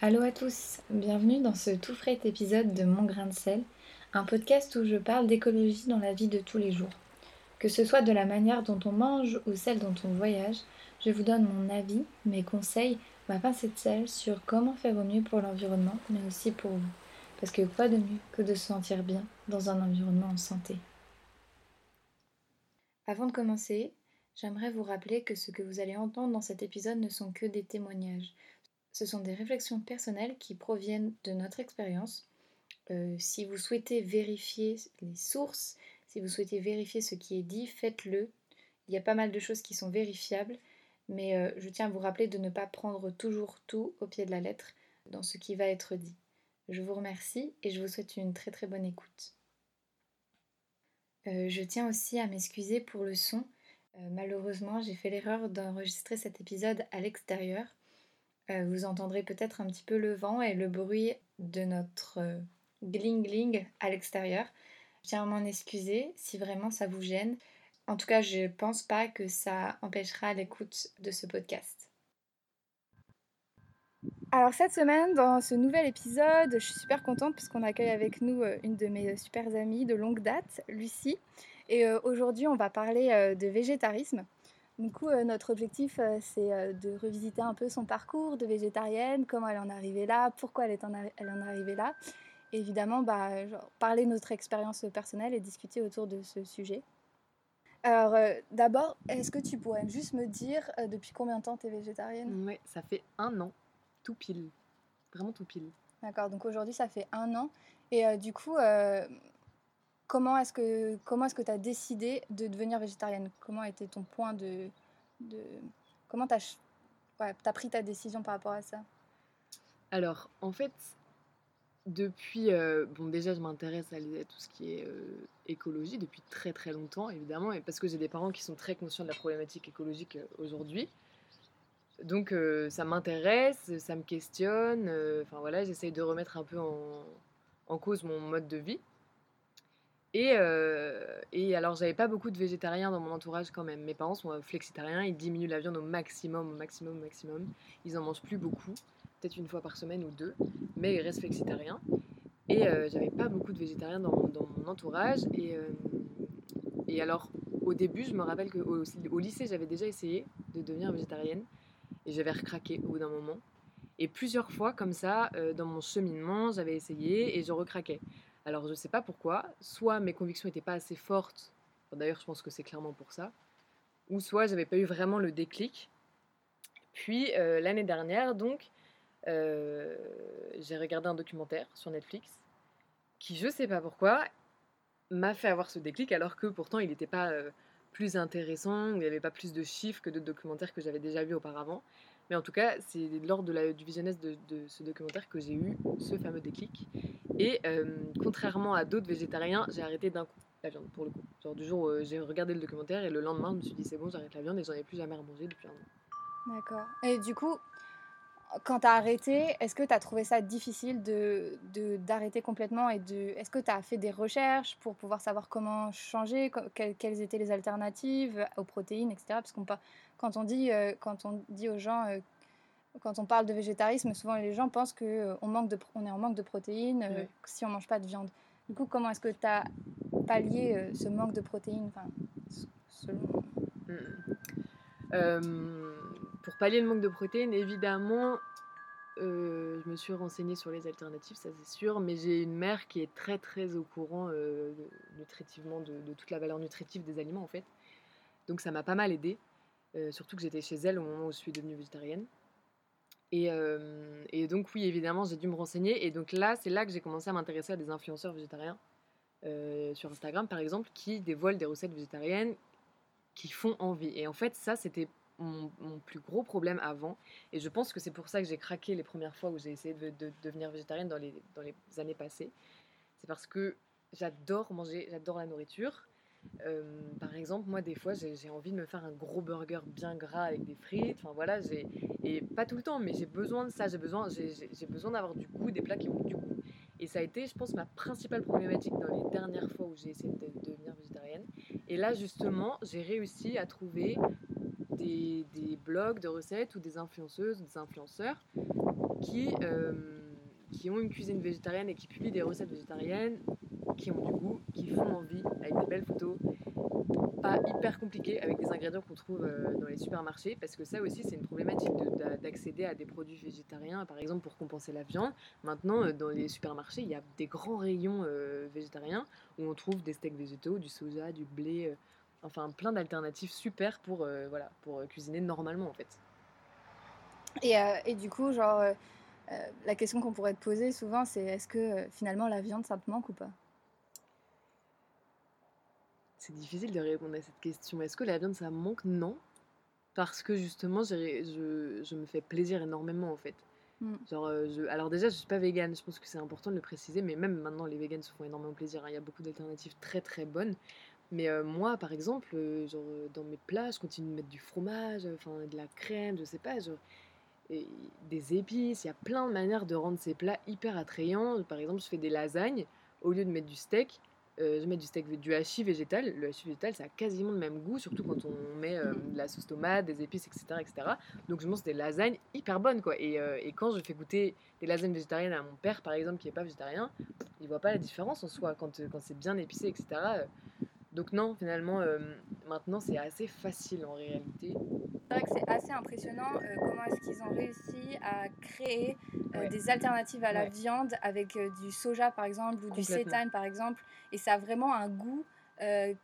Allô à tous, bienvenue dans ce tout frais épisode de Mon grain de sel, un podcast où je parle d'écologie dans la vie de tous les jours. Que ce soit de la manière dont on mange ou celle dont on voyage, je vous donne mon avis, mes conseils, ma pincée de sel sur comment faire au mieux pour l'environnement, mais aussi pour vous. Parce que quoi de mieux que de se sentir bien dans un environnement en santé? Avant de commencer, j'aimerais vous rappeler que ce que vous allez entendre dans cet épisode ne sont que des témoignages. Ce sont des réflexions personnelles qui proviennent de notre expérience. Euh, si vous souhaitez vérifier les sources, si vous souhaitez vérifier ce qui est dit, faites-le. Il y a pas mal de choses qui sont vérifiables, mais euh, je tiens à vous rappeler de ne pas prendre toujours tout au pied de la lettre dans ce qui va être dit. Je vous remercie et je vous souhaite une très très bonne écoute. Euh, je tiens aussi à m'excuser pour le son. malheureusement, j'ai fait l'erreur d'enregistrer cet épisode à l'extérieur. Euh, vous entendrez peut-être un petit peu le vent et le bruit de notre euh, gling-gling à l'extérieur. Je tiens à m'en excuser si vraiment ça vous gêne. En tout cas, je ne pense pas que ça empêchera l'écoute de ce podcast. Alors cette semaine, dans ce nouvel épisode, je suis super contente puisqu'on accueille avec nous euh, une de mes super amies de longue date, Lucie. Et aujourd'hui, on va parler de végétarisme. Du coup, euh, notre objectif, euh, c'est euh, de revisiter un peu son parcours de végétarienne, comment elle en est arrivée là, pourquoi elle, est en, elle en est arrivée là. Et évidemment, bah, parler de notre expérience personnelle et discuter autour de ce sujet. Alors, d'abord, est-ce que tu pourrais juste me dire depuis combien de temps tu es végétarienne? Oui, ça fait un an, tout pile. Vraiment tout pile. D'accord, donc aujourd'hui, ça fait un an. Et du coup, Comment est-ce que comment est-ce que tu as décidé de devenir végétarienne? Comment était ton point de, de comment tu as, pris ta décision par rapport à ça? Alors, en fait, depuis euh, bon déjà je m'intéresse à, tout ce qui est euh, écologie depuis très très longtemps évidemment et parce que j'ai des parents qui sont très conscients de la problématique écologique euh, aujourd'hui. Donc ça m'intéresse, ça me questionne, enfin voilà, j'essaye de remettre un peu en, en cause mon mode de vie. Et, euh, et alors, j'avais pas beaucoup de végétariens dans mon entourage quand même. Mes parents sont euh, flexitariens, ils diminuent la viande au maximum, au maximum, au maximum. Ils en mangent plus beaucoup, peut-être une fois par semaine ou deux, mais ils restent flexitariens. Et euh, j'avais pas beaucoup de végétariens dans, mon entourage. Et, alors, au début, je me rappelle qu'au au lycée, j'avais déjà essayé de devenir végétarienne et j'avais recraqué au bout d'un moment. Et plusieurs fois, comme ça, dans mon cheminement, j'avais essayé et je recraquais. Alors je ne sais pas pourquoi, soit mes convictions n'étaient pas assez fortes, d'ailleurs je pense que c'est clairement pour ça, ou soit j'avais pas eu vraiment le déclic. Puis euh, l'année dernière, donc, euh, j'ai regardé un documentaire sur Netflix qui, je sais pas pourquoi, m'a fait avoir ce déclic alors que pourtant il n'était pas euh, plus intéressant, il n'y avait pas plus de chiffres que d'autres documentaires que j'avais déjà vus auparavant. Mais en tout cas, c'est lors de la, du visionnage de, ce documentaire que j'ai eu ce fameux déclic. Et euh, contrairement à d'autres végétariens, j'ai arrêté d'un coup la viande pour le coup. Du jour où j'ai regardé le documentaire et le lendemain, je me suis dit c'est bon, j'arrête la viande et j'en ai plus jamais remangé depuis un an. D'accord. Et du coup, quand tu as arrêté, est-ce que tu as trouvé ça difficile de, d'arrêter complètement et de est-ce que tu as fait des recherches pour pouvoir savoir comment changer, quelles, étaient les alternatives aux protéines, etc. Parce qu'on quand on dit euh, quand on dit aux gens euh, quand on parle de végétarisme, souvent les gens pensent que euh, manque de on est en manque de protéines si on mange pas de viande. Du coup, comment est-ce que tu as pallié ce manque de protéines, enfin, selon mmh pour pallier le manque de protéines, évidemment, euh, je me suis renseignée sur les alternatives, ça c'est sûr, mais j'ai une mère qui est très très au courant euh, nutritivement de, toute la valeur nutritive des aliments en fait. Donc ça m'a pas mal aidé, euh, surtout que j'étais chez elle au moment où je suis devenue végétarienne. Et, donc oui, évidemment, j'ai dû me renseigner. Et donc là, c'est là que j'ai commencé à m'intéresser à des influenceurs végétariens sur Instagram par exemple, qui dévoilent des recettes végétariennes qui font envie. Et en fait, ça, c'était mon, plus gros problème avant. Et je pense que c'est pour ça que j'ai craqué les premières fois où j'ai essayé de, devenir végétarienne dans les, dans les années passées. C'est parce que j'adore manger, j'adore la nourriture. Par exemple, moi, des fois, j'ai envie de me faire un gros burger bien gras avec des frites. Enfin voilà, et pas tout le temps, mais j'ai besoin de ça. J'ai besoin, j'ai besoin d'avoir du goût, des plats qui ont du goût. Et ça a été, je pense, ma principale problématique dans les dernières fois où j'ai essayé de devenir végétarienne. Et là, justement, j'ai réussi à trouver des, blogs de recettes ou des influenceuses, des influenceurs qui, qui ont une cuisine végétarienne et qui publient des recettes végétariennes qui ont du goût, qui font envie, avec des belles photos, pas hyper compliquées, avec des ingrédients qu'on trouve euh, dans les supermarchés, parce que ça aussi c'est une problématique d'accéder à des produits végétariens, par exemple pour compenser la viande. Maintenant, euh, dans les supermarchés, il y a des grands rayons végétariens où on trouve des steaks végétaux, du soja, du blé, enfin plein d'alternatives super pour, voilà, pour cuisiner normalement en fait. Et, et du coup, genre, la question qu'on pourrait te poser souvent, c'est est-ce que finalement la viande, ça te manque ou pas? C'est difficile de répondre à cette question. Est-ce que la viande, ça me manque? Non. Parce que justement, je, je, me fais plaisir énormément en fait. Genre, je, alors déjà, je suis pas végane, je pense que c'est important de le préciser, mais même maintenant, les véganes se font énormément plaisir. Hein. Il y a beaucoup d'alternatives très très bonnes. Mais moi, par exemple, genre, dans mes plats, je continue de mettre du fromage, enfin de la crème, je sais pas, genre, des épices. Il y a plein de manières de rendre ces plats hyper attrayants. Par exemple, je fais des lasagnes. Au lieu de mettre du steak, je mets du steak, du hachis végétal. Le hachis végétal, ça a quasiment le même goût, surtout quand on met de la sauce tomate, des épices, etc., etc. Donc, je mange des lasagnes hyper bonnes, quoi. Et, et, quand je fais goûter des lasagnes végétariennes à mon père, par exemple, qui n'est pas végétarien, il voit pas la différence en soi. Quand, quand c'est bien épicé, etc., donc non, finalement, euh, maintenant, c'est assez facile en réalité. C'est vrai que c'est assez impressionnant euh, comment est-ce qu'ils ont réussi à créer euh, des alternatives à la viande avec du soja, par exemple, ou du sétane, par exemple. Et ça a vraiment un goût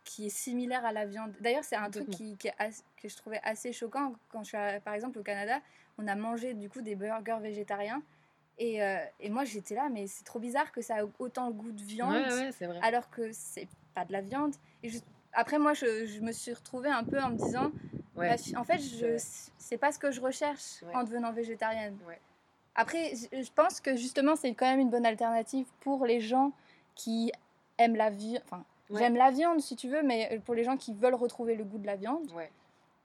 qui est similaire à la viande. D'ailleurs, c'est un truc qui, que je trouvais assez choquant quand je suis, par exemple, au Canada. On a mangé du coup des burgers végétariens. Et, et moi, j'étais là, mais c'est trop bizarre que ça a autant le goût de viande, alors que c'est pas de la viande. Et après, moi, je, je, me suis retrouvée un peu en me disant, bah, en fait, je c'est pas ce que je recherche en devenant végétarienne. Après, je pense que justement, c'est quand même une bonne alternative pour les gens qui aiment la viande. Enfin, j'aime la viande si tu veux, mais pour les gens qui veulent retrouver le goût de la viande.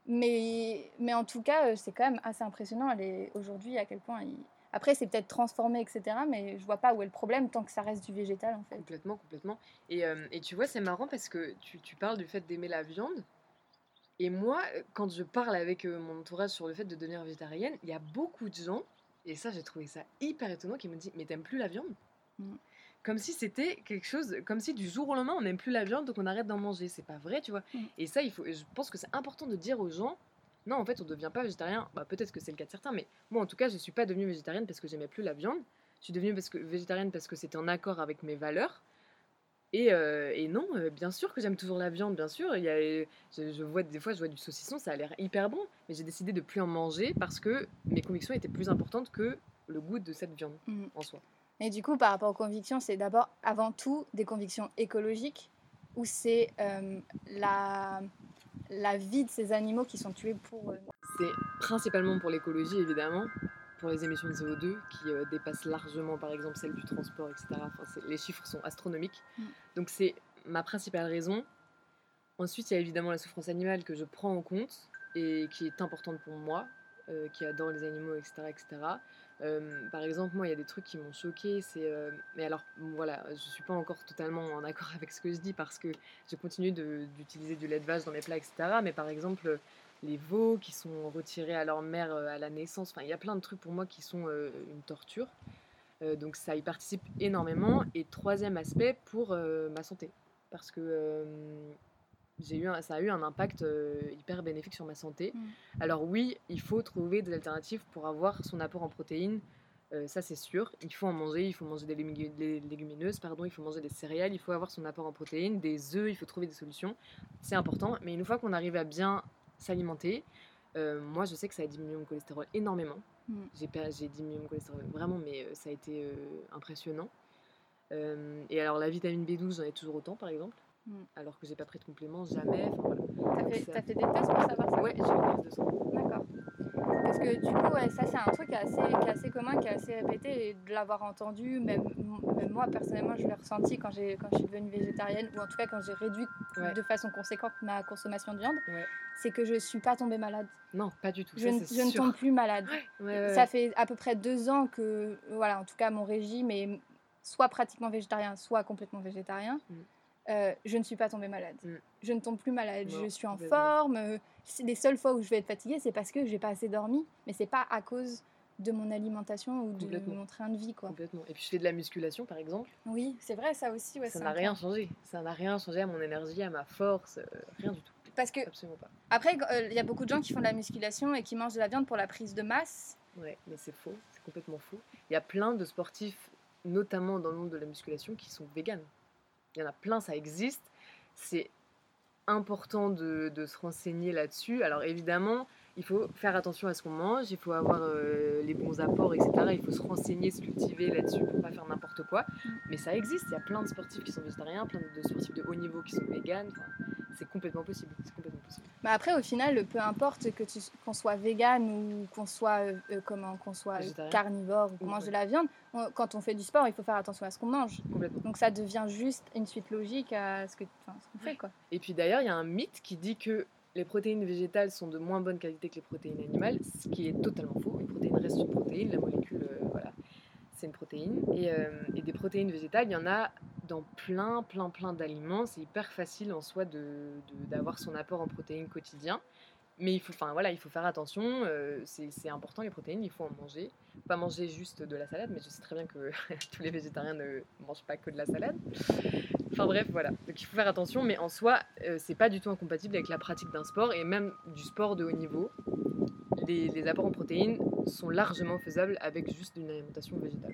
Mais, mais en tout cas, euh, c'est quand même assez impressionnant aujourd'hui à quel point après, c'est peut-être transformé, etc. Mais je vois pas où est le problème tant que ça reste du végétal, en fait. Complètement, complètement. Et, euh, et tu vois, c'est marrant parce que tu, tu parles du fait d'aimer la viande. Et moi, quand je parle avec euh, mon entourage sur le fait de devenir végétarienne, il y a beaucoup de gens, et ça, j'ai trouvé ça hyper étonnant, qui me disent Mais t'aimes plus la viande? Mm. Comme si c'était quelque chose, comme si du jour au lendemain, on n'aime plus la viande, donc on arrête d'en manger. C'est pas vrai, tu vois. Mm. Et ça, il faut, je pense que c'est important de dire aux gens non, en fait, on ne devient pas végétarien. Bah, peut-être que c'est le cas de certains, mais moi, en tout cas, je ne suis pas devenue végétarienne parce que j'aimais plus la viande. Je suis devenue parce que, végétarienne parce que c'était en accord avec mes valeurs. Et, euh, et non, euh, bien sûr que j'aime toujours la viande, bien sûr. Il y a, je, vois des fois, je vois du saucisson, ça a l'air hyper bon, mais j'ai décidé de plus en manger parce que mes convictions étaient plus importantes que le goût de cette viande mmh. en soi. Et du coup, par rapport aux convictions, c'est d'abord, avant tout, des convictions écologiques ou c'est euh, la la vie de ces animaux qui sont tués pour... Euh, c'est principalement pour l'écologie, évidemment, pour les émissions de CO2 qui euh, dépassent largement, par exemple, celles du transport, etc. Enfin, les chiffres sont astronomiques. Mm. Donc c'est ma principale raison. Ensuite, il y a évidemment la souffrance animale que je prends en compte et qui est importante pour moi, euh, qui adore les animaux, etc. etc. Euh, par exemple, moi, il y a des trucs qui m'ont choqué. C'est, euh, mais alors, voilà, je suis pas encore totalement en accord avec ce que je dis parce que je continue d'utiliser du lait de vache dans mes plats, etc. Mais par exemple, les veaux qui sont retirés à leur mère à la naissance. Enfin, il y a plein de trucs pour moi qui sont une torture. donc ça y participe énormément. Et troisième aspect, pour ma santé. Parce que eu ça a eu un impact euh, hyper bénéfique sur ma santé. Mm. Alors oui, il faut trouver des alternatives pour avoir son apport en protéines. Euh, ça c'est sûr, il faut en manger, il faut manger des, légumineuses, pardon, il faut manger des céréales, il faut avoir son apport en protéines, des œufs, il faut trouver des solutions. C'est important, mais une fois qu'on arrive à bien s'alimenter, euh, moi je sais que ça a diminué mon cholestérol énormément. Mm. J'ai diminué mon cholestérol vraiment, mais ça a été impressionnant. et alors la vitamine B12, j'en ai toujours autant par exemple. Mm. Alors que j'ai pas pris de compléments, jamais. Enfin, voilà. T'as fait, fait, des tests pour savoir ça? Ouais, j'ai une test de sang. D'accord. Parce que du coup, ça c'est un truc assez, qui est assez commun, qui est assez répété, et de l'avoir entendu, même, même, moi personnellement, je l'ai ressenti quand, quand je suis devenue végétarienne, ou en tout cas quand j'ai réduit de façon conséquente ma consommation de viande, c'est que je suis pas tombée malade. Non, pas du tout. Je, ça, je ne tombe plus malade. ça fait à peu près deux ans que, voilà, en tout cas, mon régime est soit pratiquement végétarien, soit complètement végétarien. Mm. Euh, je ne suis pas tombée malade. Mm. Je ne tombe plus malade. je suis en forme. Les seules fois où je vais être fatiguée, c'est parce que j'ai pas assez dormi. Mais c'est pas à cause de mon alimentation ou de mon train de vie. Quoi. Complètement. Et puis je fais de la musculation par exemple. Oui, c'est vrai, ça aussi. Ouais, ça n'a rien changé. Ça n'a rien changé à mon énergie, à ma force, euh, rien du tout. Parce que, Absolument pas. après, euh, il y a beaucoup de gens qui font de la musculation et qui mangent de la viande pour la prise de masse. Ouais, mais c'est faux, c'est complètement faux. Il y a plein de sportifs, notamment dans le monde de la musculation, qui sont véganes. Il y en a plein, ça existe. C'est important de, de se renseigner là-dessus. Alors évidemment, il faut faire attention à ce qu'on mange, il faut avoir euh, les bons apports, etc. Il faut se renseigner, se cultiver là-dessus pour pas faire n'importe quoi. Mais ça existe, il y a plein de sportifs qui sont végétariens, plein de sportifs de haut niveau qui sont véganes. Enfin, c'est complètement possible. Complètement possible. Bah après, au final, peu importe que tu, qu'on soit vegan ou qu'on soit, euh, euh, comment, qu'on soit carnivore ou qu'on mange de la viande, on- quand on fait du sport, il faut faire attention à ce qu'on mange. Donc ça devient juste une suite logique à ce que, enfin, ce qu'on fait. Quoi. Et puis d'ailleurs, il y a un mythe qui dit que les protéines végétales sont de moins bonne qualité que les protéines animales, ce qui est totalement faux. Une protéine reste une protéine, la molécule, euh, voilà, c'est une protéine. Et, euh, et des protéines végétales, il y en a dans plein, plein, plein d'aliments. C'est hyper facile en soi de- de- d'avoir son apport en protéines quotidien. Mais il faut, enfin, voilà, il faut faire attention, euh, c'est important les protéines, il faut en manger. Pas manger juste de la salade, mais je sais très bien que tous les végétariens ne mangent pas que de la salade. Enfin bref, voilà. Donc il faut faire attention, mais en soi, euh, c'est pas du tout incompatible avec la pratique d'un sport et même du sport de haut niveau. Les, apports en protéines sont largement faisables avec juste une alimentation végétale.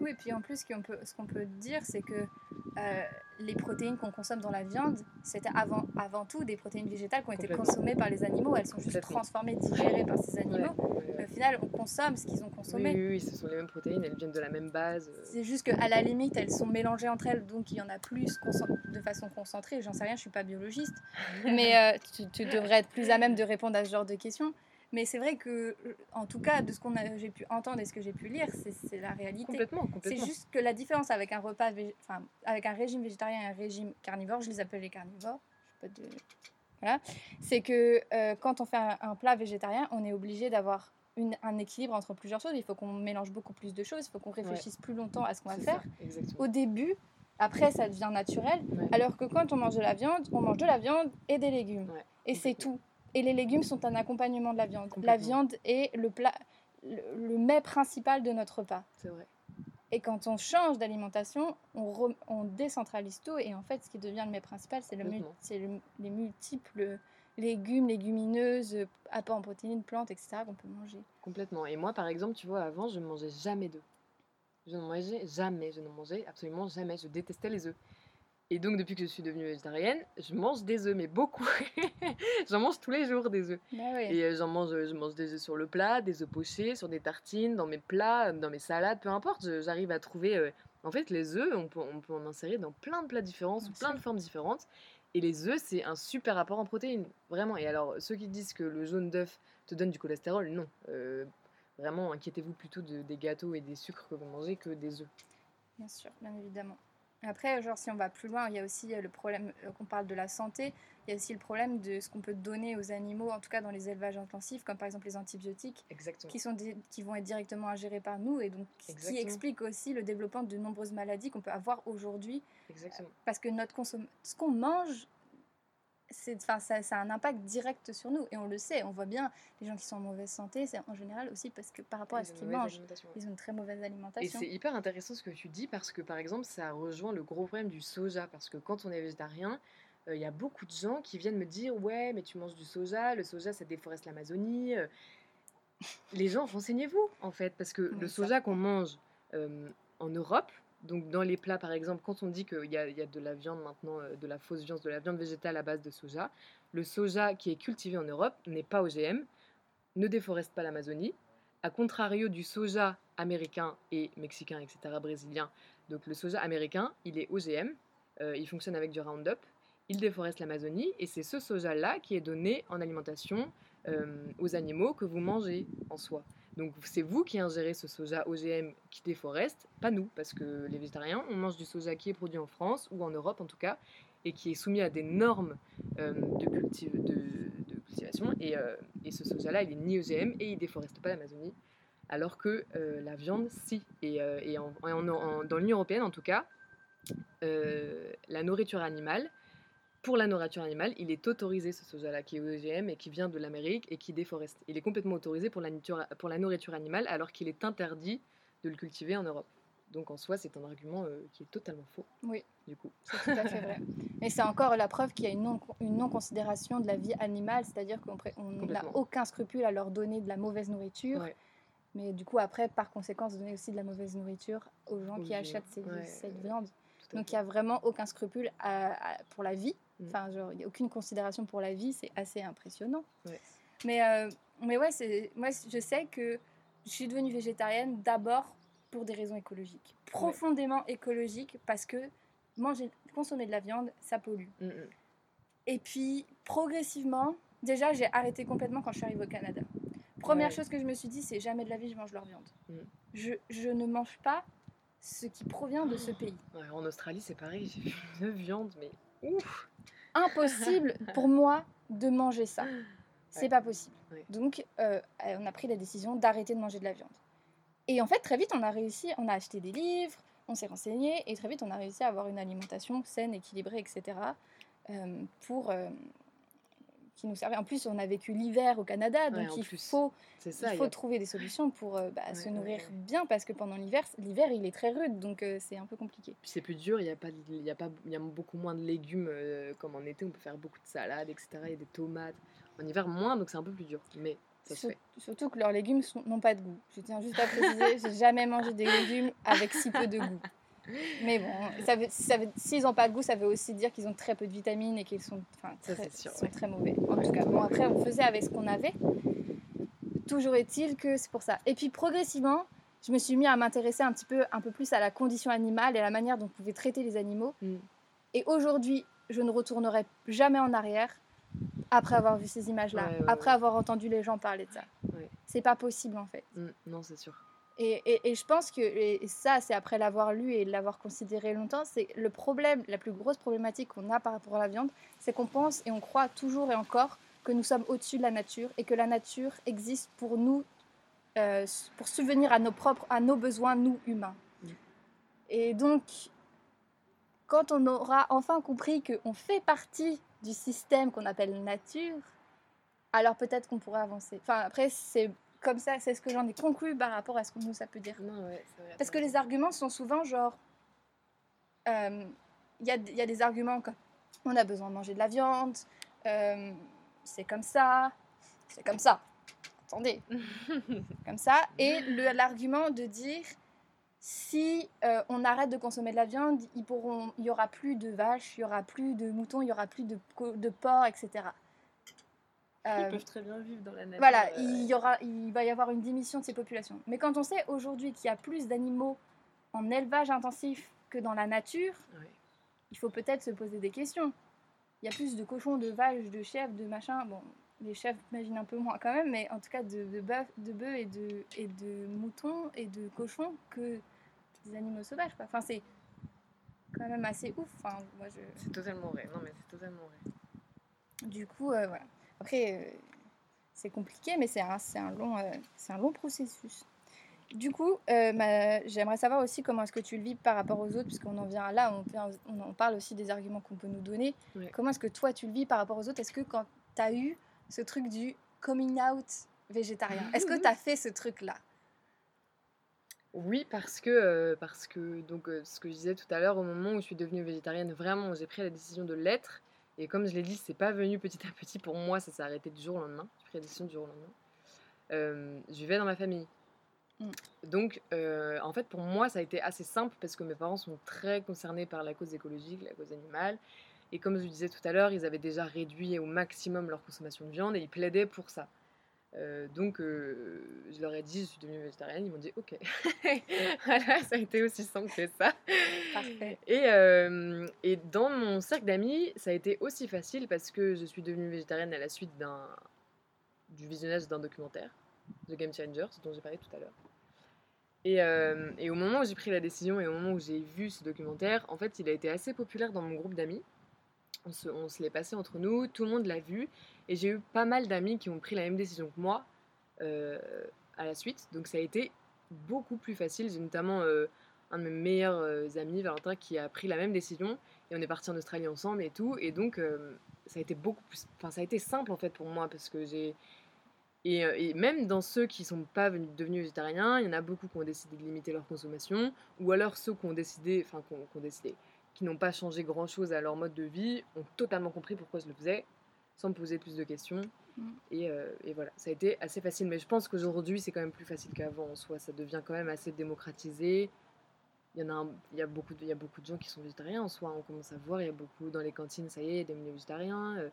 Oui, et puis en plus, ce qu'on peut, qu'on peut dire, c'est que euh, les protéines qu'on consomme dans la viande, c'était avant, avant tout des protéines végétales qui ont été consommées par les animaux. Elles sont juste transformées, digérées par ces animaux. Ouais, Mais au final, on consomme ce qu'ils ont consommé. oui, oui, ce sont les mêmes protéines, elles viennent de la même base. euh, C'est juste qu'à la limite, elles sont mélangées entre elles, donc il y en a plus de façon concentrée. J'en sais rien, je suis pas biologiste, mais euh, tu, tu devrais être plus à même de répondre à ce genre de questions. Mais c'est vrai que, en tout cas, de ce qu'on a, j'ai pu entendre et ce que j'ai pu lire, c'est, c'est la réalité. Complètement, C'est complètement. juste que la différence avec un repas, enfin, avec un régime végétarien et un régime carnivore, je les appelle les carnivores. je sais pas de- Voilà. C'est que euh, quand on fait un, un plat végétarien, on est obligé d'avoir un équilibre entre plusieurs choses. Il faut qu'on mélange beaucoup plus de choses. Il faut qu'on réfléchisse plus longtemps à ce qu'on va C'est faire. ça. Au début, après, ça devient naturel. Ouais. Alors que quand on mange de la viande, on mange de la viande et des légumes. Ouais, et c'est tout. Et les légumes sont un accompagnement de la viande. La viande est le plat, le, le mets principal de notre repas. C'est vrai. Et quand on change d'alimentation, on, re- on décentralise tout. Et en fait, ce qui devient le mets principal, c'est le le- les multiples légumes, légumineuses, apports en protéines, plantes, etc. qu'on peut manger. Complètement. Et moi, par exemple, tu vois, avant, je ne mangeais jamais d'œufs. Je ne mangeais jamais, je ne mangeais absolument jamais. Je détestais les œufs. Et donc, depuis que je suis devenue végétarienne, je mange des œufs, mais beaucoup. J'en mange tous les jours des œufs. Bah. Et euh, j'en mange, je mange des œufs sur le plat, des œufs pochés, sur des tartines, dans mes plats, dans mes salades, peu importe. J'arrive à trouver. euh, En fait, les œufs, on peut, on peut en insérer dans plein de plats différents, sous plein de formes différentes. Et les œufs, c'est un super apport en protéines, vraiment. Et alors, ceux qui disent que le jaune d'œuf te donne du cholestérol, non. Euh, vraiment, inquiétez-vous plutôt de- des gâteaux et des sucres que vous mangez que des œufs. Bien sûr, bien évidemment. Après, genre, si on va plus loin, il y a aussi euh, le problème, euh, qu'on parle de la santé, il y a aussi le problème de ce qu'on peut donner aux animaux, en tout cas dans les élevages intensifs, comme par exemple les antibiotiques, Exactement. qui, sont qui vont être directement ingérés par nous, et donc qui explique aussi le développement de nombreuses maladies qu'on peut avoir aujourd'hui, Exactement. parce que notre ce qu'on mange, enfin, ça, ça a un impact direct sur nous, et on le sait, on voit bien, les gens qui sont en mauvaise santé, c'est en général aussi parce que par rapport à ce qu'ils mangent, ils ont une très mauvaise Et alimentation. c'est hyper intéressant ce que tu dis parce que par exemple ça rejoint le gros problème du soja parce que quand on est végétarien, euh, il y a beaucoup de gens qui viennent me dire ouais mais tu manges du soja, le soja ça déforeste l'Amazonie. euh. Les gens renseignez-vous en fait parce que Oui, le soja qu'on mange euh, en Europe, donc dans les plats par exemple quand on dit qu'il y, a- de la viande maintenant, euh, de la fausse viande, de la viande végétale à base de soja, le soja qui est cultivé en Europe n'est pas OGM, ne déforeste pas l'Amazonie. A contrario du soja américain et mexicain, etc., brésilien, donc le soja américain, il est OGM, euh, il fonctionne avec du Roundup, il déforeste l'Amazonie, et c'est ce soja-là qui est donné en alimentation euh, aux animaux que vous mangez en soi. Donc c'est vous qui ingérez ce soja OGM qui déforeste, pas nous, parce que les végétariens, on mange du soja qui est produit en France, ou en Europe en tout cas, et qui est soumis à des normes euh, de, de, cultivation, et, euh, et ce soja-là, il est ni OGM, et il déforeste pas l'Amazonie, alors que euh, la viande, si. Et, dans l'Union Européenne, en tout cas, la nourriture animale pour la nourriture animale, il est autorisé ce soja-là qui est OGM et qui vient de l'Amérique et qui déforeste. Il est complètement autorisé pour la, nature- pour la nourriture animale alors qu'il est interdit de le cultiver en Europe. Donc en soi, c'est un argument euh, qui est totalement faux. Oui. Du coup. C'est tout à fait vrai. Et c'est encore la preuve qu'il y a une non- une non-considération de la vie animale, c'est-à-dire qu'on n'a aucun scrupule à leur donner de la mauvaise nourriture. Ouais. Mais du coup, après, par conséquence, donner aussi de la mauvaise nourriture aux gens qui achètent ces- ouais, cette ouais. viande. Donc il n'y a vraiment aucun scrupule à- à- pour la vie. Mm. Enfin, genre, il n'y a aucune considération pour la vie, c'est assez impressionnant. Ouais. Mais, euh, mais ouais, moi je sais que je suis devenue végétarienne d'abord pour des raisons écologiques. Profondément écologiques parce que manger, consommer de la viande, ça pollue. Mm, mm. Et puis progressivement, déjà j'ai arrêté complètement quand je suis arrivée au Canada. Première Ouais. chose que je me suis dit, c'est jamais de la vie je mange leur viande. Mm. Je, je ne mange pas ce qui provient de ce pays. Ouais, en Australie, c'est pareil. J'ai vu une viande, mais ouf impossible pour moi de manger ça. C'est Ouais. pas possible. Ouais. Donc, euh, on a pris la décision d'arrêter de manger de la viande. Et en fait, très vite, on a réussi, on a acheté des livres, on s'est renseigné, et très vite, on a réussi à avoir une alimentation saine, équilibrée, etc. euh, pour euh, qui nous servait. En plus, on a vécu l'hiver au Canada, donc il plus. faut, ça. il faut a- trouver des solutions pour euh, bah, Ouais, se nourrir ouais. bien, parce que pendant l'hiver, l'hiver, il est très rude, donc euh, c'est un peu compliqué. Puis c'est plus dur, il y a pas, de- il y a pas, il y a beaucoup moins de légumes euh, comme en été. On peut faire beaucoup de salades, etc. Il y a des tomates. En hiver moins, donc c'est un peu plus dur, mais ça se Sur- fait. Surtout que leurs légumes n'ont pas de goût. Je tiens juste à préciser, j'ai jamais mangé des légumes avec si peu de goût. Mais bon, ça veut- ça veut- s'ils n'ont pas de goût, ça veut aussi dire qu'ils ont très peu de vitamines et qu'ils sont, Ça, très, sûr, sont ouais. très mauvais. En tout cas, bon, après, on faisait avec ce qu'on avait. Toujours est-il que c'est pour ça. Et puis, progressivement, je me suis mis à m'intéresser un petit peu, un peu plus à la condition animale et à la manière dont on pouvait traiter les animaux. Mm. Et aujourd'hui, je ne retournerai jamais en arrière après avoir vu ces images-là, Ouais, ouais, après ouais. avoir entendu les gens parler de ça. C'est pas possible en fait. Mm, non, c'est sûr. Et, et- et je pense que et ça, c'est après l'avoir lu et l'avoir considéré longtemps, c'est le problème, la plus grosse problématique qu'on a par rapport à la viande, c'est qu'on pense et on croit toujours et encore que nous sommes au-dessus de la nature et que la nature existe pour nous, euh, pour subvenir à nos propres, à nos besoins, nous humains. Mm. Et donc, quand on aura enfin compris qu'on fait partie du système qu'on appelle nature, alors peut-être qu'on pourra avancer. Enfin, après, c'est comme ça, c'est ce que j'en ai conclu par rapport à ce que nous, ça peut dire. Non, ouais, vrai, Parce que les arguments sont souvent genre. euh, Il y, a, il y a des arguments comme on a besoin de manger de la viande, euh, c'est comme ça, c'est comme ça. Attendez, comme ça. Et l'argument de dire si euh, on arrête de consommer de la viande, il y aura plus de vaches, il y aura plus de moutons, il y aura plus de, de porcs, etc. Ils Euh, peuvent très bien vivre dans la nature. voilà, euh, il, y aura, il va y avoir une diminution de ces populations. Mais quand on sait aujourd'hui qu'il y a plus d'animaux en élevage intensif que dans la nature, il faut peut-être se poser des questions. Il y a plus de cochons, de vaches, de chèvres, de machin. Bon, les chèvres, j'imagine un peu moins quand même, mais en tout cas de, de bœufs de bœufs et, de, et de moutons et de cochons que des animaux sauvages. quoi. Enfin, c'est quand même assez ouf. Enfin, moi, je... C'est totalement vrai. Non, mais c'est totalement vrai. Du coup, euh, voilà. Après, euh, c'est compliqué, mais c'est un, un, long, euh, un long processus. Du coup, euh, j'aimerais savoir aussi comment est-ce que tu le vis par rapport aux autres, puisqu'on en vient là, on, vient- on en parle aussi des arguments qu'on peut nous donner. Ouais. Comment est-ce que toi, tu le vis par rapport aux autres? Est-ce que quand tu as eu ce truc du coming out végétarien, est-ce que tu as fait ce truc-là? Oui, parce que, euh, parce que donc, euh, ce que je disais tout à l'heure, au moment où je suis devenue végétarienne, vraiment, j'ai pris la décision de l'être. Et comme je l'ai dit, c'est pas venu petit à petit pour moi, ça s'est arrêté du jour au lendemain. J'ai pris la décision du jour au lendemain. Euh, je vivais dans ma famille. Mm. Donc, euh, en fait, pour moi, ça a été assez simple parce que mes parents sont très concernés par la cause écologique, la cause animale. Et comme je le disais tout à l'heure, ils avaient déjà réduit au maximum leur consommation de viande et ils plaidaient pour ça. Euh, donc, euh, je leur ai dit, je suis devenue végétarienne. Ils m'ont dit, ok. voilà, ça a été aussi simple que ça. Parfait. Et, euh, et dans mon cercle d'amis, ça a été aussi facile parce que je suis devenue végétarienne à la suite d'un du visionnage d'un documentaire, The Game Changers, dont j'ai parlé tout à l'heure. Et, et au moment où j'ai pris la décision et au moment où j'ai vu ce documentaire, en fait, il a été assez populaire dans mon groupe d'amis. On se, on se l'est passé entre nous, tout le monde l'a vu, et j'ai eu pas mal d'amis qui ont pris la même décision que moi euh, à la suite. Donc ça a été beaucoup plus facile. J'ai notamment euh, un de mes meilleurs euh, amis, Valentin, qui a pris la même décision et on est parti en Australie ensemble et tout. Et donc, ça a été beaucoup plus. Enfin, ça a été simple en fait pour moi parce que j'ai. Et, même dans ceux qui sont pas venus- devenus végétariens, il y en a beaucoup qui ont décidé de limiter leur consommation, ou alors ceux qui ont décidé, enfin qui ont, décidé, qui n'ont pas changé grand chose à leur mode de vie, ont totalement compris pourquoi je le faisais, sans me poser plus de questions. Mm. Et, euh, et voilà, ça a été assez facile. Mais je pense qu'aujourd'hui, c'est quand même plus facile qu'avant en soi. Ça devient quand même assez démocratisé. Il y, en a un- il, y a beaucoup de, il y a beaucoup de gens qui sont végétariens en soi. On commence à voir, il y a beaucoup dans les cantines, ça y est, il y a des menus végétariens. euh.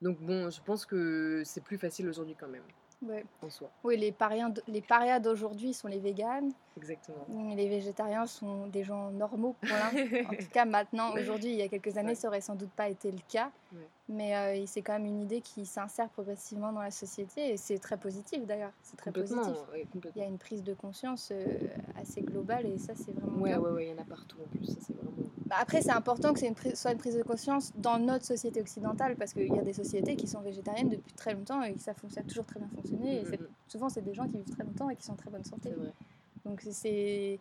Donc bon, je pense que c'est plus facile aujourd'hui quand même, Ouais. en soi. Oui, les parias, d- les parias d'aujourd'hui sont les véganes, Exactement. mais les végétariens sont des gens normaux pour En tout cas, maintenant, aujourd'hui, il y a quelques années, Ouais. ça aurait sans doute pas été le cas. Ouais. Mais euh, c'est quand même une idée qui s'insère progressivement dans la société et c'est très positif d'ailleurs. C'est très positif. ouais, Il y a une prise de conscience euh, assez globale et ça, c'est vraiment ouais, il y en a partout en plus. Ça, c'est vraiment. Après, c'est important que prise- soit une prise de conscience dans notre société occidentale parce qu'il y a des sociétés qui sont végétariennes depuis très longtemps et ça, ça a toujours très bien fonctionné. Et Mm, mm, mm. souvent, c'est des gens qui vivent très longtemps et qui sont en très bonne santé. Donc c'est-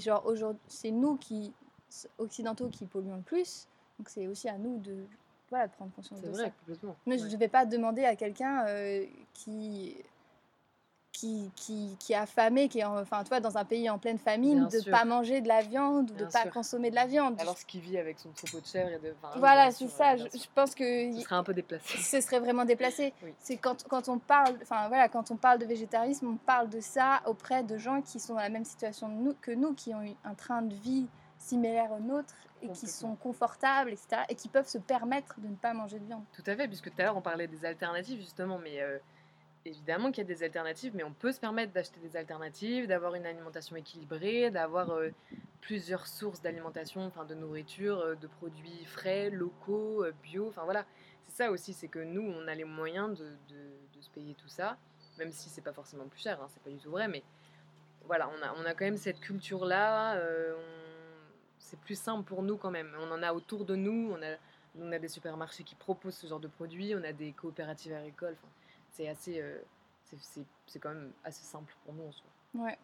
genre aujourd'hui c'est nous qui occidentaux qui polluons le plus. Donc c'est aussi à nous de voilà de prendre conscience de vrai, ça. Mais ouais. je ne vais pas demander à quelqu'un euh, qui qui, qui, qui est affamé, qui est en- enfin, tu vois, dans un pays en pleine famine, Bien de ne pas manger de la viande ou de ne pas sûr. consommer de la viande. Alors, ce qui vit avec son troupeau de chèvres et de. oui, voilà, c'est ça. bien Je, pense que Ce y- serait un peu déplacé. ce serait vraiment déplacé. Oui. C'est quand, quand on parle, enfin voilà, quand on parle de végétarisme, on parle de ça auprès de gens qui sont dans la même situation que nous, qui ont eu un train de vie similaire au nôtre et qui sont confortables, etc. et qui peuvent se permettre de ne pas manger de viande. Tout à fait, puisque tout à l'heure on parlait des alternatives justement, mais euh, évidemment qu'il y a des alternatives, mais on peut se permettre d'acheter des alternatives, d'avoir une alimentation équilibrée, d'avoir euh, plusieurs sources d'alimentation, enfin de nourriture, euh, de produits frais, locaux, euh, bio, enfin voilà. C'est ça aussi, c'est que nous on a les moyens de, de- se payer tout ça, même si c'est pas forcément plus cher, hein, c'est pas du tout vrai, mais voilà, on a, on a quand même cette culture-là, c'est plus simple pour nous quand même. On en a autour de nous, on a, on a des supermarchés qui proposent ce genre de produits, on a des coopératives agricoles, c'est assez, euh, c'est- quand même assez simple pour nous en soi. Ouais.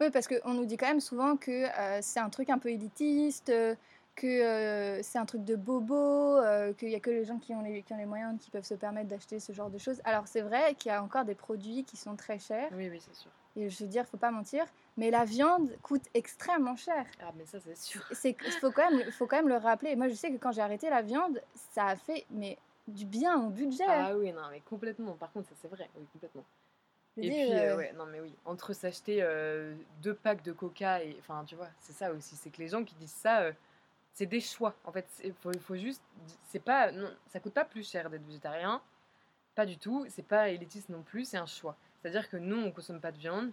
Oui, parce qu'on nous dit quand même souvent que euh, c'est un truc un peu élitiste, euh, que euh, c'est un truc de bobo, qu'il n'y a que les gens qui ont les, qui ont les moyens qui peuvent se permettre d'acheter ce genre de choses. Alors c'est vrai qu'il y a encore des produits qui sont très chers, Oui, oui, c'est sûr. et je veux dire, faut pas mentir, mais la viande coûte extrêmement cher. Ah, mais ça, c'est sûr. C'est faut quand même faut quand même le rappeler. Moi, je sais que quand j'ai arrêté la viande, ça a fait mais du bien à mon budget. Ah oui, non, mais complètement. Par contre, ça, c'est vrai, oui, complètement. Et puis, euh, euh, ouais, non, mais oui, entre s'acheter euh, deux packs de coca et. Enfin, tu vois, c'est ça aussi. C'est que les gens qui disent ça, euh, c'est des choix. En fait, il faut, faut juste. C'est pas. Non, ça coûte pas plus cher d'être végétarien. Pas du tout. C'est pas élitiste non plus, c'est un choix. C'est-à-dire que nous, on consomme pas de viande.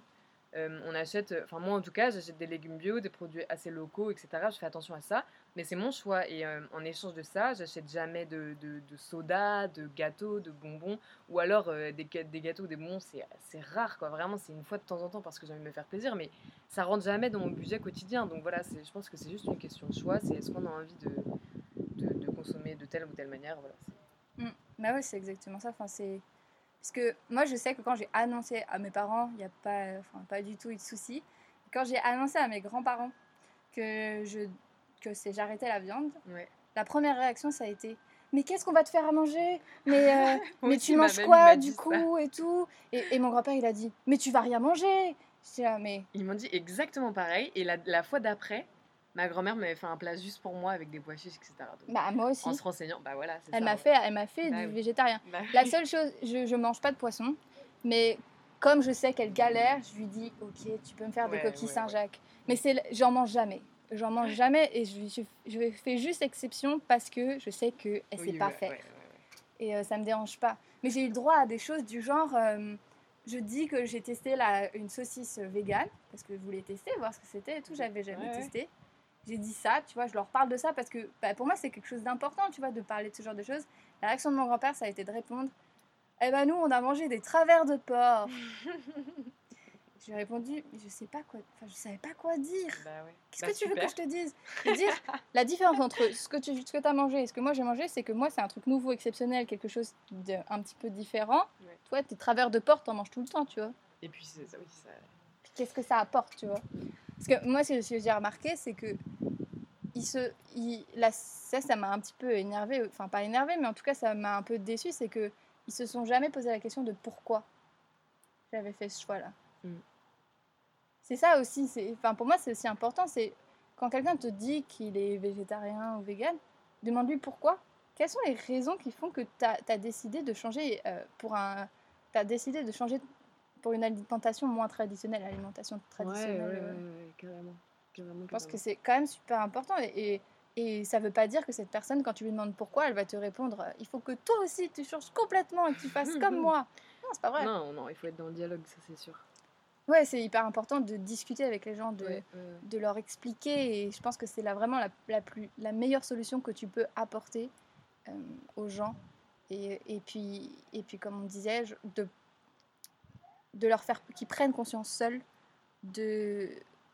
Euh, on achète. Enfin, moi, en tout cas, j'achète des légumes bio, des produits assez locaux, etc. Je fais attention à ça. Mais c'est mon choix. Et euh, en échange de ça, j'achète jamais de, de, de soda, de gâteaux, de bonbons. Ou alors euh, des, des gâteaux, des bonbons, c'est rare, quoi. Vraiment, c'est une fois de temps en temps parce que j'ai envie de me faire plaisir. Mais ça rentre jamais dans mon budget quotidien. Donc voilà, je pense que c'est juste une question de choix. C'est est-ce qu'on a envie de, de, consommer de telle ou telle manière? Voilà, c'est- Bah c'est exactement ça. Enfin, c'est parce que moi, je sais que quand j'ai annoncé à mes parents, il n'y a pas, enfin, pas du tout eu de souci. Quand j'ai annoncé à mes grands-parents que je que j'arrêtais la viande, ouais. la première réaction ça a été mais qu'est-ce qu'on va te faire à manger? Mais euh, mais tu ma manges quoi du ça. coup et tout et, et mon grand-père il a dit mais tu vas rien manger. Là mais Ils m'ont dit exactement pareil. Et la, la fois d'après, ma grand-mère m'avait fait un plat juste pour moi avec des pois chiches, etc. Donc, bah moi aussi. en se renseignant, bah voilà, c'est. Elle m'a fait elle m'a fait Bah du oui. végétarien. Bah La seule chose, je, je mange pas de poisson, mais comme je sais qu'elle galère, je lui dis ok, tu peux me faire des coquilles ouais, Saint-Jacques. Mais c'est, j'en mange jamais. J'en mange jamais et je, je, je fais juste exception parce que je sais que elle sait Oui, pas faire et euh, ça me dérange pas. Mais j'ai eu le droit à des choses du genre, euh, je dis que j'ai testé la, une saucisse végane parce que je voulais tester, voir ce que c'était et tout. J'avais jamais ouais. testé. J'ai dit ça, tu vois, je leur parle de ça parce que bah, pour moi c'est quelque chose d'important, tu vois, de parler de ce genre de choses. La réaction de mon grand-père, ça a été de répondre, eh ben nous on a mangé des travers de porc. J'ai répondu, je sais pas quoi, enfin je savais pas quoi dire. Bah ouais. Qu'est-ce Bah, que tu veux que je te dise? Dire, la différence entre ce que tu ce as mangé et ce que moi j'ai mangé, c'est que moi c'est un truc nouveau, exceptionnel, quelque chose de un petit peu différent. Ouais. Toi, tes travers de porc, t'en manges tout le temps, tu vois. Et puis, ça, oui, ça. Puis Qu'est-ce que ça apporte, tu vois? Parce que moi, ce que j'ai remarqué, c'est que il se, il, là, ça, ça m'a un petit peu énervé, enfin pas énervé, mais en tout cas, ça m'a un peu déçu, c'est que ils se sont jamais posé la question de pourquoi j'avais fait ce choix-là. Mm. C'est ça aussi, enfin pour moi, c'est aussi important, c'est quand quelqu'un te dit qu'il est végétarien ou vegan, demande-lui pourquoi. Quelles sont les raisons qui font que tu as, décidé de changer euh, pour un, as décidé de changer pour une alimentation moins traditionnelle, alimentation traditionnelle. Ouais, ouais, euh. carrément. Je pense que c'est quand même super important et, et, ça ne veut pas dire que cette personne, quand tu lui demandes pourquoi, elle va te répondre euh, il faut que toi aussi tu changes complètement et que tu fasses comme moi. Non, c'est pas vrai. Non, non, il faut être dans le dialogue, ça c'est sûr. Ouais, c'est hyper important de discuter avec les gens, de, de leur expliquer et je pense que c'est là vraiment la, la, plus, la meilleure solution que tu peux apporter euh, aux gens. Et, et, puis, et puis, comme on disait, de, de leur faire qu'ils prennent conscience seuls de,